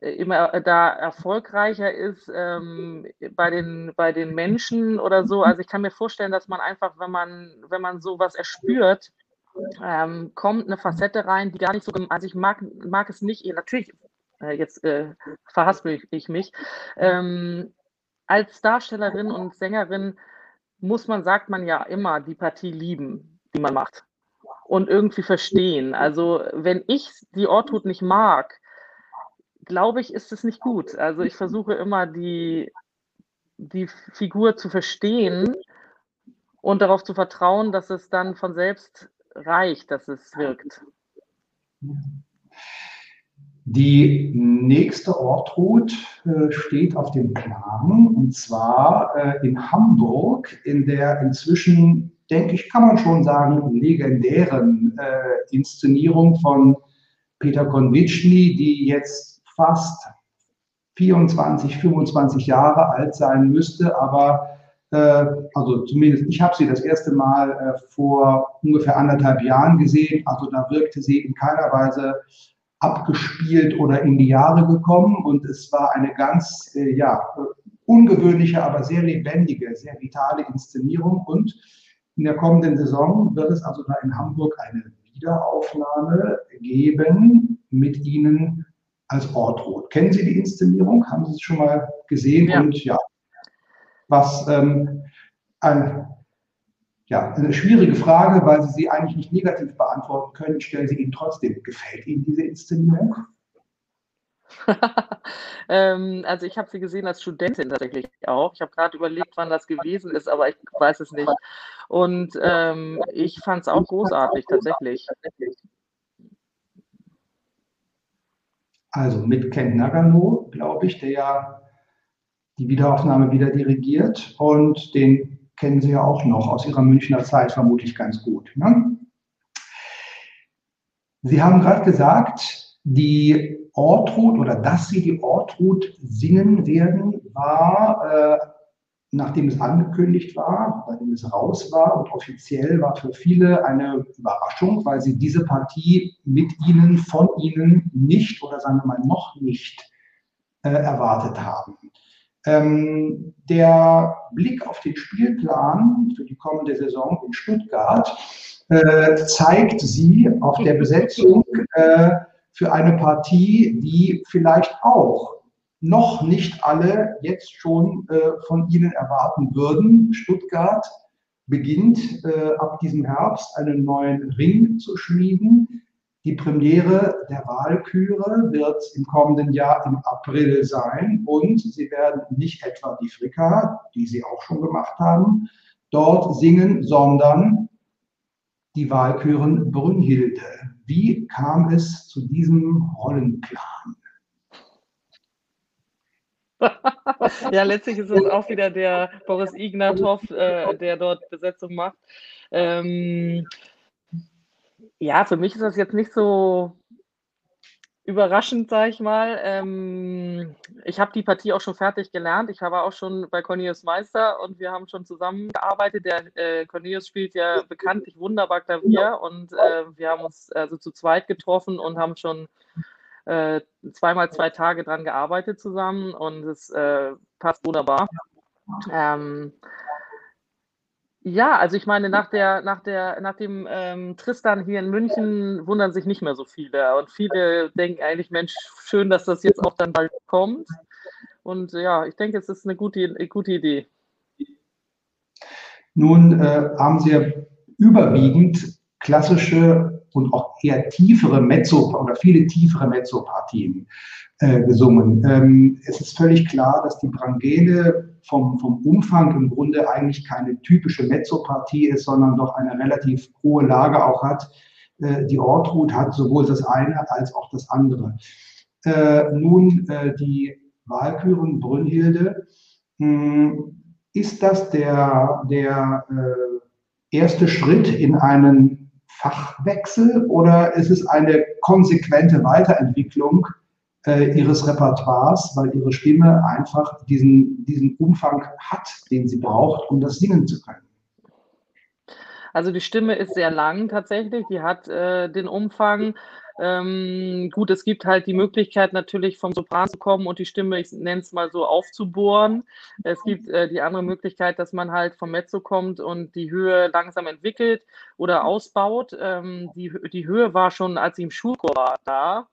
äh, immer äh, da erfolgreicher ist ähm, bei, den, bei den Menschen oder so. Also ich kann mir vorstellen, dass man einfach, wenn man, wenn man sowas erspürt, ähm, kommt eine Facette rein, die gar nicht so, also ich mag, mag es nicht, natürlich, äh, jetzt äh, verhaspel ich mich, ähm, als Darstellerin und Sängerin muss man, sagt man ja immer, die Partie lieben, die man macht und irgendwie verstehen. Also wenn ich die Ortut nicht mag, glaube ich, ist es nicht gut. Also ich versuche immer die, die Figur zu verstehen und darauf zu vertrauen, dass es dann von selbst reicht, dass es wirkt. Die nächste Ortrut äh, steht auf dem Plan und zwar äh, in Hamburg in der inzwischen, denke ich, kann man schon sagen, legendären äh, Inszenierung von Peter Konvitschny, die jetzt fast 24, 25 Jahre alt sein müsste, aber äh, also zumindest ich habe sie das erste Mal äh, vor ungefähr anderthalb Jahren gesehen. Also da wirkte sie in keiner Weise abgespielt oder in die Jahre gekommen und es war eine ganz äh, ja, ungewöhnliche, aber sehr lebendige, sehr vitale Inszenierung und in der kommenden Saison wird es also da in Hamburg eine Wiederaufnahme geben mit Ihnen als Ortrot. Kennen Sie die Inszenierung? Haben Sie es schon mal gesehen? Ja. Und ja, was ähm, ein, ja, eine schwierige Frage, weil Sie sie eigentlich nicht negativ beantworten können. Ich stelle sie Ihnen trotzdem. Gefällt Ihnen diese Inszenierung? ähm, also ich habe sie gesehen als Studentin tatsächlich auch. Ich habe gerade überlegt, wann das gewesen ist, aber ich weiß es nicht. Und ähm, ich fand es auch großartig tatsächlich. Also mit Ken Nagano, glaube ich, der ja die Wiederaufnahme wieder dirigiert. Und den kennen Sie ja auch noch aus Ihrer Münchner Zeit vermutlich ganz gut. Ne? Sie haben gerade gesagt, die Ortrud oder dass Sie die Ortrud singen werden, war äh, nachdem es angekündigt war, nachdem es raus war und offiziell war für viele eine Überraschung, weil sie diese Partie mit ihnen, von ihnen nicht oder sagen wir mal noch nicht äh, erwartet haben. Ähm, der Blick auf den Spielplan für die kommende Saison in Stuttgart äh, zeigt sie auf der Besetzung äh, für eine Partie, die vielleicht auch noch nicht alle jetzt schon äh, von Ihnen erwarten würden. Stuttgart beginnt äh, ab diesem Herbst einen neuen Ring zu schmieden. Die Premiere der Wahlküre wird im kommenden Jahr im April sein und Sie werden nicht etwa die Fricka, die Sie auch schon gemacht haben, dort singen, sondern die Wahlküren Brünnhilde. Wie kam es zu diesem Rollenplan? ja, letztlich ist es auch wieder der Boris Ignatov, äh, der dort Besetzung macht. Ähm, ja, für mich ist das jetzt nicht so überraschend, sage ich mal. Ähm, ich habe die Partie auch schon fertig gelernt. Ich war auch schon bei Cornelius Meister und wir haben schon zusammengearbeitet. Der äh, Cornelius spielt ja bekanntlich wunderbar Klavier und äh, wir haben uns also zu zweit getroffen und haben schon äh, zweimal zwei Tage dran gearbeitet zusammen und es äh, passt wunderbar. Ähm, ja, also ich meine, nach, der, nach, der, nach dem ähm, Tristan hier in München wundern sich nicht mehr so viele. Und viele denken eigentlich, Mensch, schön, dass das jetzt auch dann bald kommt. Und ja, ich denke, es ist eine gute, eine gute Idee. Nun äh, haben Sie ja überwiegend klassische und auch eher tiefere Mezzo oder viele tiefere Mezzopartien äh, gesungen. Ähm, es ist völlig klar, dass die Brangele vom, vom Umfang im Grunde eigentlich keine typische Mezzopartie ist, sondern doch eine relativ hohe Lage auch hat. Äh, die Ortrud hat sowohl das eine als auch das andere. Äh, nun äh, die Wahlküren Brünnhilde. Hm, ist das der, der äh, erste Schritt in einen Fachwechsel oder ist es eine konsequente Weiterentwicklung äh, ihres Repertoires, weil ihre Stimme einfach diesen, diesen Umfang hat, den sie braucht, um das singen zu können? Also die Stimme ist sehr lang tatsächlich, die hat äh, den Umfang. Ähm, gut, es gibt halt die Möglichkeit natürlich vom Sopran zu kommen und die Stimme, ich nenne es mal so, aufzubohren. Es gibt äh, die andere Möglichkeit, dass man halt vom Mezzo kommt und die Höhe langsam entwickelt oder ausbaut. Ähm, die, die Höhe war schon, als ich im Schulchor war, da.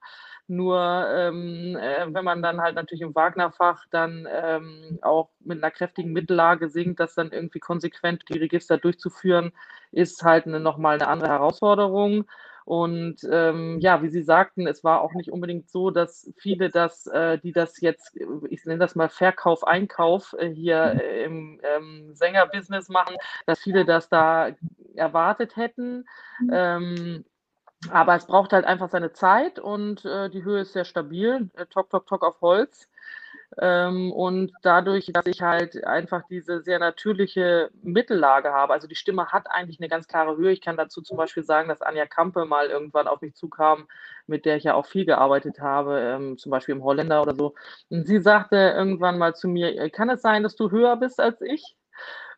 Nur ähm, äh, wenn man dann halt natürlich im Wagner-Fach dann ähm, auch mit einer kräftigen Mittellage singt, das dann irgendwie konsequent die Register durchzuführen, ist halt eine, nochmal eine andere Herausforderung. Und ähm, ja, wie Sie sagten, es war auch nicht unbedingt so, dass viele das, äh, die das jetzt, ich nenne das mal Verkauf, Einkauf äh, hier äh, im ähm, Sängerbusiness machen, dass viele das da erwartet hätten. Mhm. Ähm, aber es braucht halt einfach seine Zeit und äh, die Höhe ist sehr stabil. Äh, Tok, tok, tok auf Holz. Ähm, und dadurch, dass ich halt einfach diese sehr natürliche Mittellage habe, also die Stimme hat eigentlich eine ganz klare Höhe. Ich kann dazu zum Beispiel sagen, dass Anja Kampe mal irgendwann auf mich zukam, mit der ich ja auch viel gearbeitet habe, ähm, zum Beispiel im Holländer oder so. Und sie sagte irgendwann mal zu mir, äh, kann es sein, dass du höher bist als ich?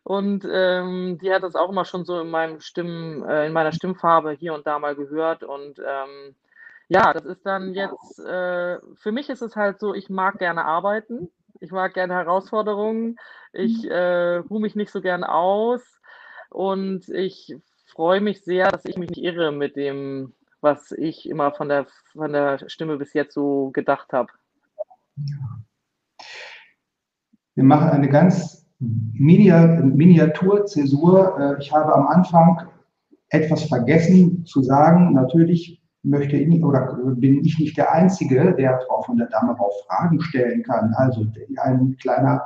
Und ähm, die hat das auch immer schon so in meinem Stimmen, äh, in meiner Stimmfarbe hier und da mal gehört. Und ähm, ja, das ist dann jetzt, äh, für mich ist es halt so, ich mag gerne arbeiten, ich mag gerne Herausforderungen, ich mhm. äh, ruhe mich nicht so gern aus und ich freue mich sehr, dass ich mich nicht irre mit dem, was ich immer von der, von der Stimme bis jetzt so gedacht habe. Wir machen eine ganz Miniaturzäsur. Äh, ich habe am Anfang etwas vergessen zu sagen. Natürlich möchte ich oder bin ich nicht der Einzige, der Frau von der Dame auch Fragen stellen kann. Also ein kleiner,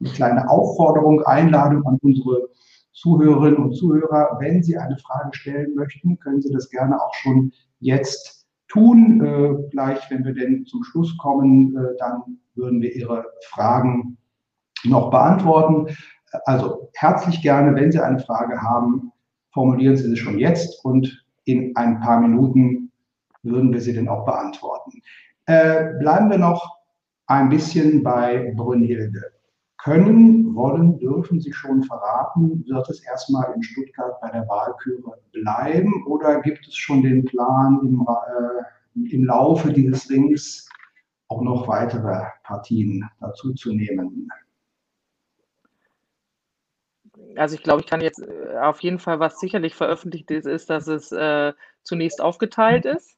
eine kleine Aufforderung, Einladung an unsere Zuhörerinnen und Zuhörer. Wenn Sie eine Frage stellen möchten, können Sie das gerne auch schon jetzt tun. Äh, gleich, wenn wir denn zum Schluss kommen, äh, dann würden wir Ihre Fragen noch beantworten. Also herzlich gerne, wenn Sie eine Frage haben, formulieren Sie sie schon jetzt und in ein paar Minuten würden wir sie denn auch beantworten. Äh, bleiben wir noch ein bisschen bei Brünnhilde. Können, wollen, dürfen Sie schon verraten, wird es erstmal in Stuttgart bei der Wahlküre bleiben oder gibt es schon den Plan, im, äh, im Laufe dieses Rings auch noch weitere Partien dazu zu nehmen? Also ich glaube, ich kann jetzt äh, auf jeden Fall, was sicherlich veröffentlicht ist, ist, dass es äh, zunächst aufgeteilt ist.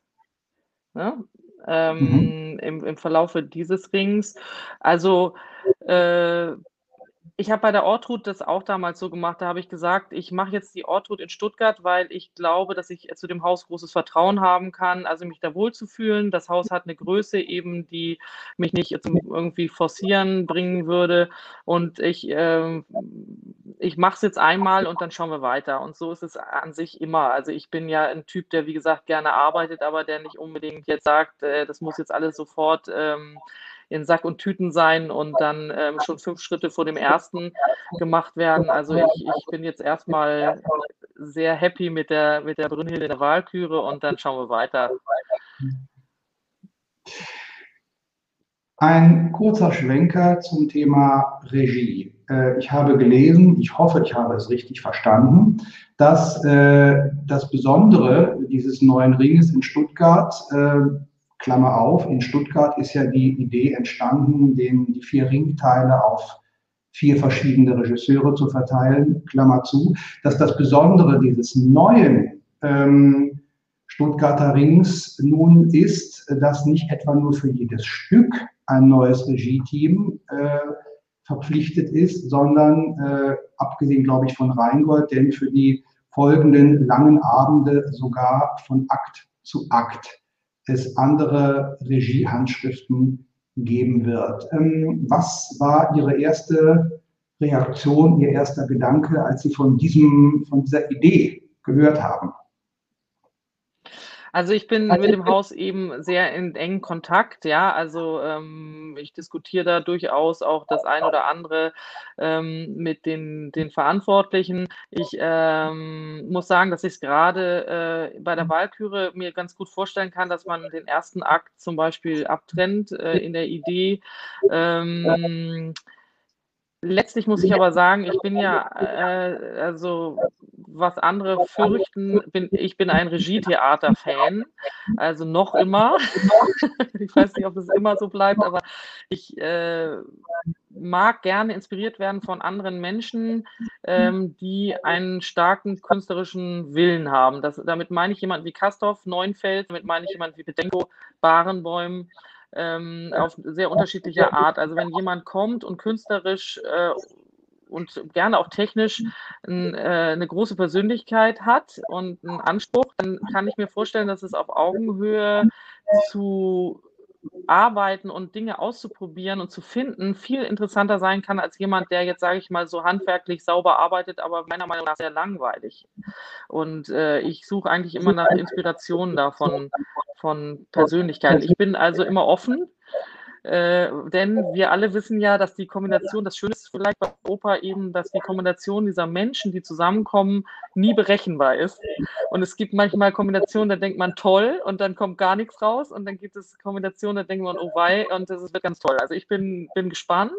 Ne? Ähm, mhm. im, im Verlaufe dieses Rings. Also äh, ich habe bei der Ortrud das auch damals so gemacht. Da habe ich gesagt, ich mache jetzt die Ortrud in Stuttgart, weil ich glaube, dass ich zu dem Haus großes Vertrauen haben kann, also mich da wohlzufühlen. Das Haus hat eine Größe eben, die mich nicht jetzt irgendwie forcieren bringen würde. Und ich, äh, ich mache es jetzt einmal und dann schauen wir weiter. Und so ist es an sich immer. Also ich bin ja ein Typ, der wie gesagt gerne arbeitet, aber der nicht unbedingt jetzt sagt, äh, das muss jetzt alles sofort. Ähm, in Sack und Tüten sein und dann ähm, schon fünf Schritte vor dem ersten gemacht werden. Also ich, ich bin jetzt erstmal sehr happy mit der, mit der Brünnhilde in der Wahlküre und dann schauen wir weiter. Ein kurzer Schwenker zum Thema Regie. Äh, ich habe gelesen, ich hoffe, ich habe es richtig verstanden, dass äh, das Besondere dieses neuen Ringes in Stuttgart äh, Klammer auf, in Stuttgart ist ja die Idee entstanden, den, die vier Ringteile auf vier verschiedene Regisseure zu verteilen, Klammer zu, dass das Besondere dieses neuen ähm, Stuttgarter Rings nun ist, dass nicht etwa nur für jedes Stück ein neues Regie-Team äh, verpflichtet ist, sondern äh, abgesehen, glaube ich, von Rheingold, denn für die folgenden langen Abende sogar von Akt zu Akt es andere Regiehandschriften geben wird. Ähm, was war Ihre erste Reaktion, Ihr erster Gedanke, als Sie von, diesem, von dieser Idee gehört haben? Also ich bin mit dem Haus eben sehr in engen Kontakt, ja. Also ähm, ich diskutiere da durchaus auch das ein oder andere ähm, mit den, den Verantwortlichen. Ich ähm, muss sagen, dass ich es gerade äh, bei der Wahlküre mir ganz gut vorstellen kann, dass man den ersten Akt zum Beispiel abtrennt äh, in der Idee. Letztlich muss ich aber sagen, ich bin ja, äh, also was andere fürchten, bin, ich bin ein Regietheater-Fan, also noch immer. ich weiß nicht, ob das immer so bleibt, aber ich äh, mag gerne inspiriert werden von anderen Menschen, ähm, die einen starken künstlerischen Willen haben. Das, damit meine ich jemanden wie Kastorf, Neunfeld, damit meine ich jemanden wie Bedenko, Barenbäum, ähm, auf sehr unterschiedliche Art. Also wenn jemand kommt und künstlerisch äh, und gerne auch technisch ein, äh, eine große Persönlichkeit hat und einen Anspruch, dann kann ich mir vorstellen, dass es auf Augenhöhe zu arbeiten und Dinge auszuprobieren und zu finden viel interessanter sein kann als jemand, der jetzt, sage ich mal, so handwerklich sauber arbeitet, aber meiner Meinung nach sehr langweilig. Und äh, ich suche eigentlich immer nach Inspirationen davon, von Persönlichkeiten. Ich bin also immer offen äh, denn wir alle wissen ja, dass die Kombination, das Schöne ist vielleicht bei Oper eben, dass die Kombination dieser Menschen, die zusammenkommen, nie berechenbar ist. Und es gibt manchmal Kombinationen, da denkt man toll und dann kommt gar nichts raus. Und dann gibt es Kombinationen, da denkt man, oh wei, und das wird ganz toll. Also ich bin, bin gespannt.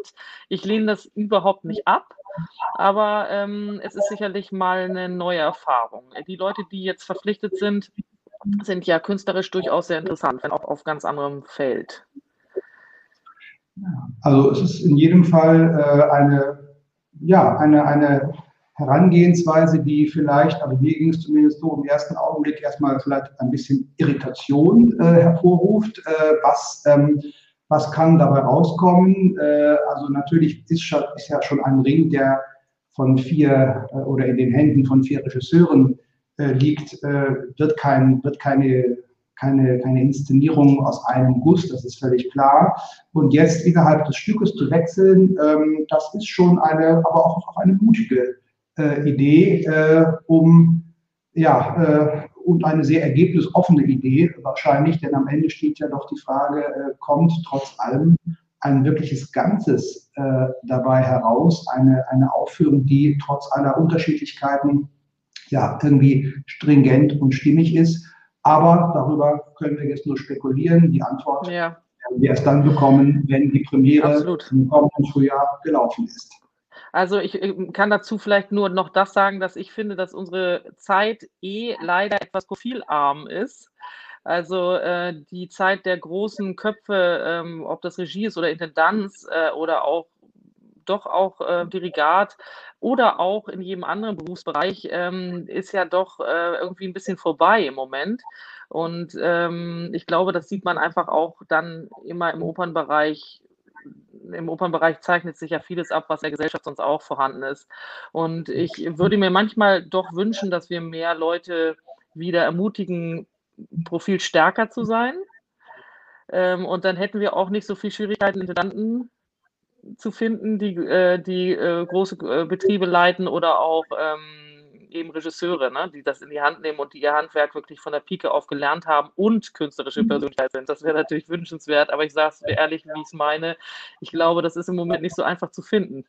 Ich lehne das überhaupt nicht ab. Aber ähm, es ist sicherlich mal eine neue Erfahrung. Die Leute, die jetzt verpflichtet sind, sind ja künstlerisch durchaus sehr interessant, wenn auch auf ganz anderem Feld. Also es ist in jedem Fall äh, eine, ja, eine, eine Herangehensweise, die vielleicht, also mir ging es zumindest so im ersten Augenblick erstmal vielleicht ein bisschen Irritation äh, hervorruft. Äh, was, ähm, was kann dabei rauskommen? Äh, also natürlich ist, schon, ist ja schon ein Ring, der von vier äh, oder in den Händen von vier Regisseuren äh, liegt, wird, kein, wird keine keine, keine Inszenierung aus einem Guss, das ist völlig klar. Und jetzt innerhalb des Stückes zu wechseln, ähm, das ist schon eine, aber auch, auch eine mutige äh, Idee, äh, um ja, äh, und eine sehr ergebnisoffene Idee wahrscheinlich, denn am Ende steht ja doch die Frage, äh, kommt trotz allem ein wirkliches Ganzes äh, dabei heraus, eine, eine Aufführung, die trotz aller Unterschiedlichkeiten ja irgendwie stringent und stimmig ist. Aber darüber können wir jetzt nur spekulieren. Die Antwort ja. werden wir erst dann bekommen, wenn die Premiere Absolut. im kommenden Frühjahr gelaufen ist. Also ich kann dazu vielleicht nur noch das sagen, dass ich finde, dass unsere Zeit eh leider etwas profilarm ist. Also äh, die Zeit der großen Köpfe, ähm, ob das Regie ist oder Intendanz äh, oder auch doch auch äh, Dirigat oder auch in jedem anderen Berufsbereich ähm, ist ja doch äh, irgendwie ein bisschen vorbei im Moment. Und ähm, ich glaube, das sieht man einfach auch dann immer im Opernbereich. Im Opernbereich zeichnet sich ja vieles ab, was in der Gesellschaft sonst auch vorhanden ist. Und ich würde mir manchmal doch wünschen, dass wir mehr Leute wieder ermutigen, Profil stärker zu sein. Ähm, und dann hätten wir auch nicht so viel Schwierigkeiten, Intendanten zu finden, die, äh, die äh, große äh, Betriebe leiten oder auch ähm, eben Regisseure, ne, die das in die Hand nehmen und die ihr Handwerk wirklich von der Pike auf gelernt haben und künstlerische mhm. Persönlichkeit sind. Das wäre natürlich wünschenswert, aber ich sage es ehrlich, wie ich es meine. Ich glaube, das ist im Moment nicht so einfach zu finden.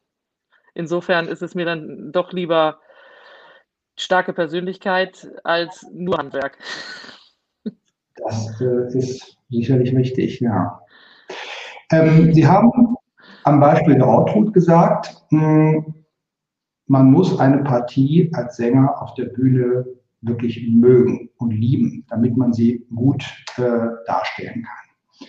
Insofern ist es mir dann doch lieber starke Persönlichkeit als nur Handwerk. Das äh, ist sicherlich richtig, ja. Ähm, Sie haben am Beispiel der Ortrud gesagt, hm, man muss eine Partie als Sänger auf der Bühne wirklich mögen und lieben, damit man sie gut äh, darstellen kann.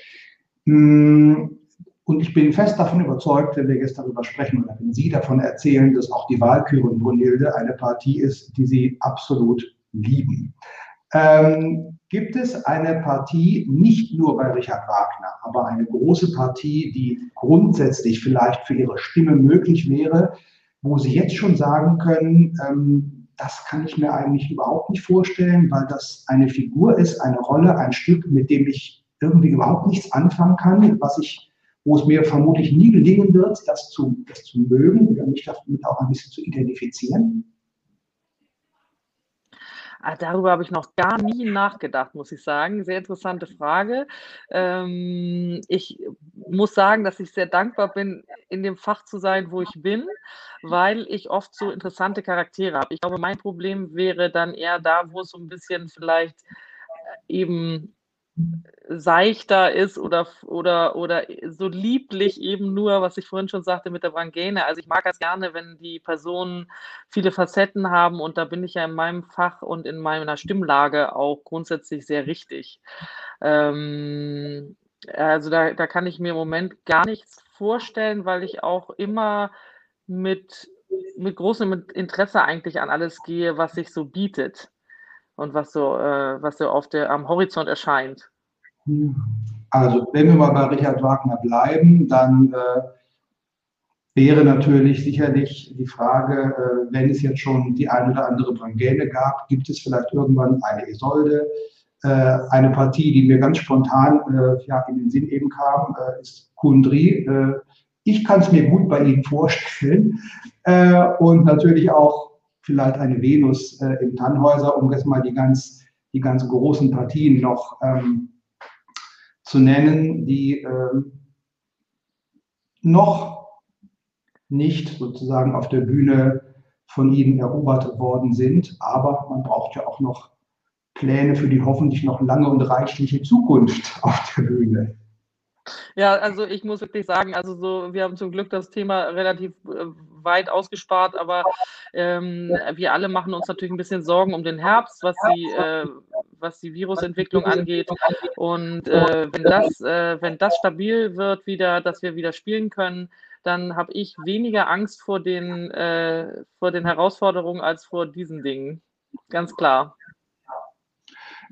Hm, und ich bin fest davon überzeugt, wenn wir jetzt darüber sprechen oder wenn Sie davon erzählen, dass auch die Wahlküre Brunhilde eine Partie ist, die Sie absolut lieben. Ähm, gibt es eine Partie, nicht nur bei Richard Wagner, aber eine große Partie, die grundsätzlich vielleicht für Ihre Stimme möglich wäre, wo Sie jetzt schon sagen können, ähm, das kann ich mir eigentlich überhaupt nicht vorstellen, weil das eine Figur ist, eine Rolle, ein Stück, mit dem ich irgendwie überhaupt nichts anfangen kann, was ich, wo es mir vermutlich nie gelingen wird, das zu, das zu mögen oder mich damit auch ein bisschen zu identifizieren. Ah, darüber habe ich noch gar nie nachgedacht, muss ich sagen. Sehr interessante Frage. Ähm, ich muss sagen, dass ich sehr dankbar bin, in dem Fach zu sein, wo ich bin, weil ich oft so interessante Charaktere habe. Ich glaube, mein Problem wäre dann eher da, wo es so ein bisschen vielleicht äh, eben seichter ist oder, oder, oder so lieblich eben nur, was ich vorhin schon sagte mit der Brangäne. Also ich mag das gerne, wenn die Personen viele Facetten haben und da bin ich ja in meinem Fach und in meiner Stimmlage auch grundsätzlich sehr richtig. Ähm, also da, da kann ich mir im Moment gar nichts vorstellen, weil ich auch immer mit, mit großem Interesse eigentlich an alles gehe, was sich so bietet und was so, äh, was so auf der, am Horizont erscheint. Also, wenn wir mal bei Richard Wagner bleiben, dann äh, wäre natürlich sicherlich die Frage, äh, wenn es jetzt schon die eine oder andere Brangäne gab, gibt es vielleicht irgendwann eine Isolde? Äh, eine Partie, die mir ganz spontan äh, ja, in den Sinn eben kam, äh, ist Kundri. Ich kann es mir gut bei Ihnen vorstellen. und natürlich auch vielleicht eine Venus äh, im Tannhäuser, um jetzt mal die ganz, die ganz großen Partien noch ähm, zu nennen, die ähm, noch nicht sozusagen auf der Bühne von Ihnen erobert worden sind. Aber man braucht ja auch noch Pläne für die hoffentlich noch lange und reichliche Zukunft auf der Bühne. Ja, also ich muss wirklich sagen, also so, wir haben zum Glück das Thema relativ äh, weit ausgespart, aber ähm, wir alle machen uns natürlich ein bisschen Sorgen um den Herbst, was die, äh, was die Virusentwicklung angeht. Und äh, wenn, das, äh, wenn das stabil wird wieder, dass wir wieder spielen können, dann habe ich weniger Angst vor den, äh, vor den Herausforderungen als vor diesen Dingen. Ganz klar.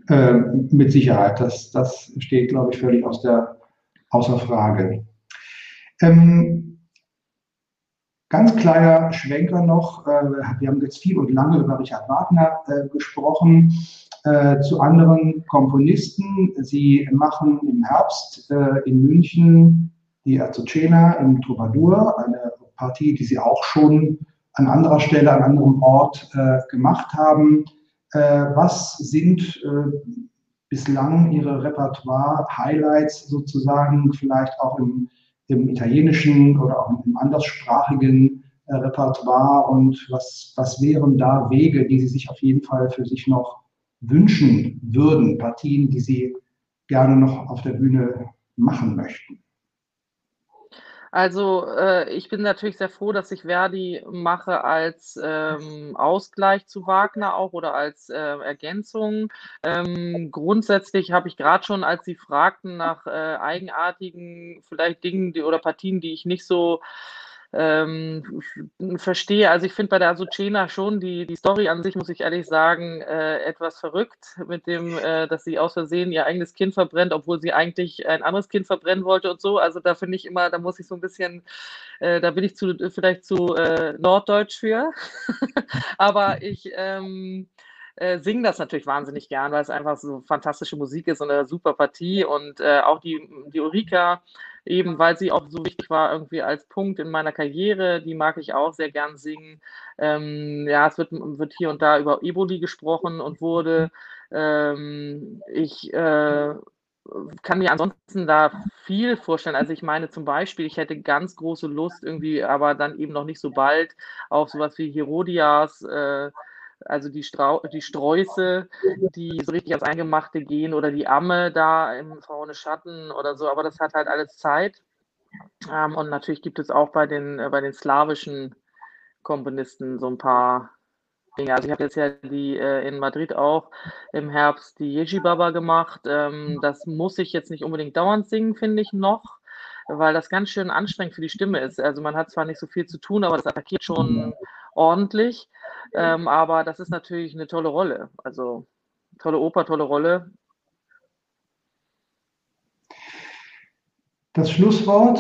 Ähm, mit Sicherheit. Das, das steht, glaube ich, völlig aus der, außer Frage. Ähm, Ganz kleiner Schwenker noch. Äh, wir haben jetzt viel und lange über Richard Wagner äh, gesprochen. Äh, zu anderen Komponisten. Sie machen im Herbst in München die Azucena im Troubadour, eine Partie, die Sie auch schon an anderer Stelle, an anderem Ort gemacht haben. was sind bislang Ihre Repertoire-Highlights sozusagen, vielleicht auch im im italienischen oder auch im anderssprachigen äh, Repertoire und was, was wären da Wege, die Sie sich auf jeden Fall für sich noch wünschen würden, Partien, die Sie gerne noch auf der Bühne machen möchten? Also äh, ich bin natürlich sehr froh, dass ich Verdi mache als ähm, Ausgleich zu Wagner auch oder als äh, Ergänzung. Ähm, grundsätzlich habe ich gerade schon, als Sie fragten nach äh, eigenartigen vielleicht Dingen die, oder Partien, die ich nicht so ähm, verstehe. Also ich finde bei der Azucena schon die, die Story an sich, muss ich ehrlich sagen, äh, etwas verrückt, mit dem, äh, dass sie aus Versehen ihr eigenes Kind verbrennt, obwohl sie eigentlich ein anderes Kind verbrennen wollte und so. Also da finde ich immer, da muss ich so ein bisschen, äh, da bin ich zu, vielleicht zu äh, norddeutsch für. Aber ich ähm, äh, singen das natürlich wahnsinnig gern, weil es einfach so fantastische Musik ist und eine super Partie und äh, auch die, die Ulrika, eben weil sie auch so wichtig war irgendwie als Punkt in meiner Karriere, die mag ich auch sehr gern singen. Ähm, ja, es wird, wird hier und da über Eboli gesprochen und wurde. Ähm, ich äh, kann mir ansonsten da viel vorstellen. Also ich meine zum Beispiel, ich hätte ganz große Lust irgendwie, aber dann eben noch nicht so bald auf sowas wie Herodias, äh, also die, Strau die Sträuße, die so richtig ans Eingemachte gehen oder die Amme da im Fraune Schatten oder so, aber das hat halt alles Zeit. Ähm, und natürlich gibt es auch bei den, äh, bei den slawischen Komponisten so ein paar Dinge. Also ich habe jetzt ja die äh, in Madrid auch im Herbst die Yeji Baba gemacht. Ähm, das muss ich jetzt nicht unbedingt dauernd singen, finde ich noch weil das ganz schön anstrengend für die Stimme ist. Also man hat zwar nicht so viel zu tun, aber das attackiert schon ordentlich. Ähm, aber das ist natürlich eine tolle Rolle. Also tolle Oper, tolle Rolle. Das Schlusswort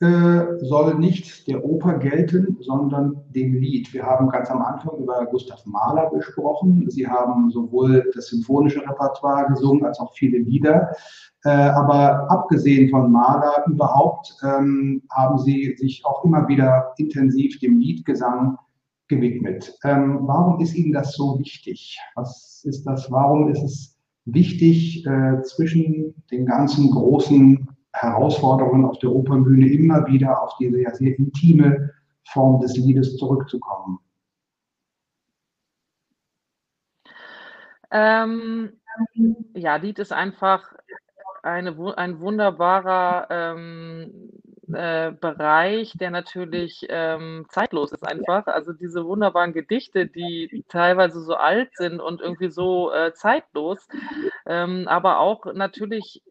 äh, soll nicht der Oper gelten, sondern dem Lied. Wir haben ganz am Anfang über Gustav Mahler gesprochen. Sie haben sowohl das symphonische Repertoire gesungen als auch viele Lieder. Äh, aber abgesehen von Mahler überhaupt ähm, haben Sie sich auch immer wieder intensiv dem Liedgesang gewidmet. Ähm, warum ist Ihnen das so wichtig? Was ist das? Warum ist es wichtig, äh, zwischen den ganzen großen Herausforderungen auf der Opernbühne immer wieder auf diese ja sehr intime Form des Liedes zurückzukommen? Ähm, ja, Lied ist einfach eine, ein wunderbarer ähm, äh, Bereich, der natürlich ähm, zeitlos ist einfach. Also diese wunderbaren Gedichte, die teilweise so alt sind und irgendwie so äh, zeitlos, ähm, aber auch natürlich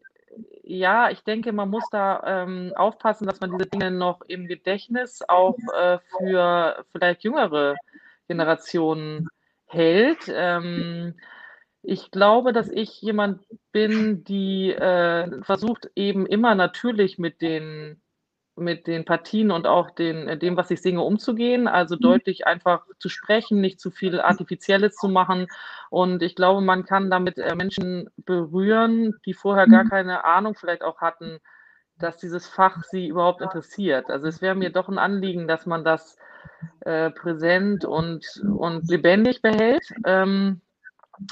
ja, ich denke, man muss da ähm, aufpassen, dass man diese Dinge noch im Gedächtnis auch äh, für vielleicht jüngere Generationen hält. Ähm, ich glaube, dass ich jemand bin, die äh, versucht eben immer natürlich mit den mit den Partien und auch den, äh, dem, was ich singe, umzugehen. Also mhm. deutlich einfach zu sprechen, nicht zu viel Artifizielles zu machen. Und ich glaube, man kann damit äh, Menschen berühren, die vorher gar mhm. keine Ahnung vielleicht auch hatten, dass dieses Fach sie überhaupt interessiert. Also es wäre mir doch ein Anliegen, dass man das äh, präsent und, und lebendig behält. Ähm,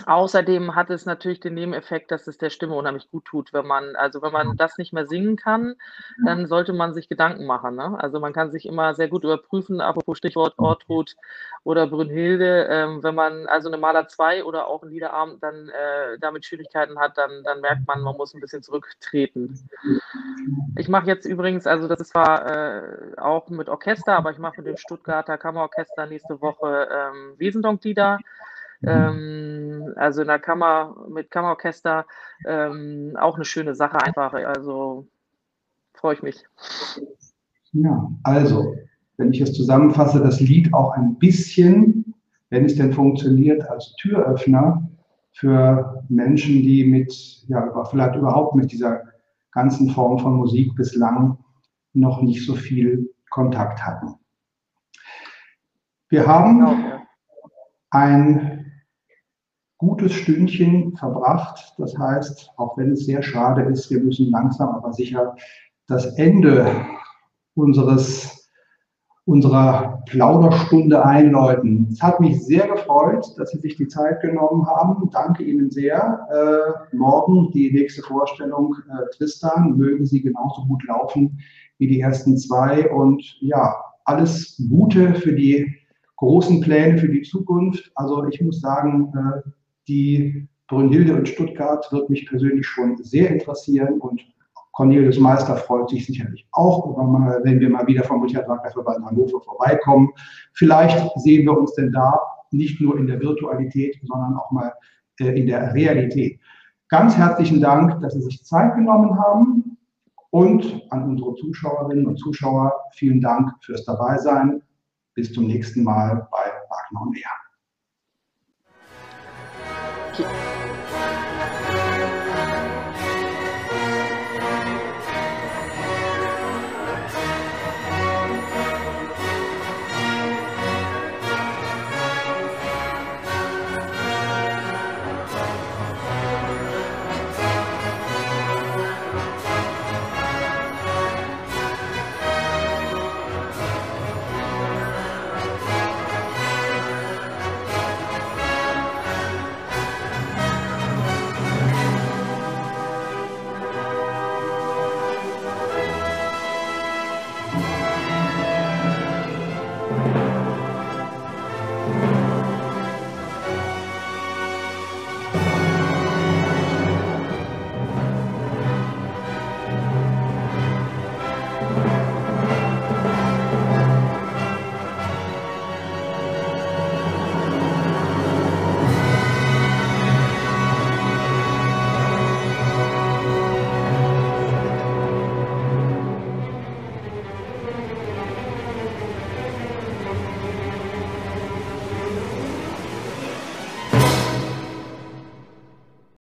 Außerdem hat es natürlich den Nebeneffekt, dass es der Stimme unheimlich gut tut, wenn man, also wenn man das nicht mehr singen kann, dann sollte man sich Gedanken machen. Ne? Also man kann sich immer sehr gut überprüfen, apropos Stichwort Ortrud oder Brünnhilde, ähm, wenn man also eine Maler 2 oder auch ein Liederabend dann äh, damit Schwierigkeiten hat, dann, dann merkt man, man muss ein bisschen zurücktreten. Ich mache jetzt übrigens, also das ist zwar äh, auch mit Orchester, aber ich mache mit dem Stuttgarter Kammerorchester nächste Woche ähm, Wiesendonklieder. Mhm. Ähm, also in der Kammer mit Kammerorchester ähm, auch eine schöne Sache einfach. Also freue ich mich. Ja, also, wenn ich es zusammenfasse, das Lied auch ein bisschen, wenn es denn funktioniert, als Türöffner für Menschen, die mit, ja, vielleicht überhaupt mit dieser ganzen Form von Musik bislang noch nicht so viel Kontakt hatten. Wir haben genau, ein gutes Stündchen verbracht. Das heißt, auch wenn es sehr schade ist, wir müssen langsam aber sicher das Ende unseres, unserer Plauderstunde einläuten. Es hat mich sehr gefreut, dass Sie sich die Zeit genommen haben. Danke Ihnen sehr. Äh, morgen die nächste Vorstellung äh, Tristan. Mögen Sie genauso gut laufen wie die ersten zwei. Und ja, alles Gute für die großen Pläne für die Zukunft. Also ich muss sagen, äh, die Brünnhilde in Stuttgart wird mich persönlich schon sehr interessieren und Cornelius Meister freut sich sicherlich auch, wenn wir mal wieder vom Richard Wagner Verband Hannover vorbeikommen. Vielleicht sehen wir uns denn da nicht nur in der Virtualität, sondern auch mal äh, in der Realität. Ganz herzlichen Dank, dass Sie sich Zeit genommen haben und an unsere Zuschauerinnen und Zuschauer vielen Dank fürs Dabeisein. Bis zum nächsten Mal bei Wagner und Wehr.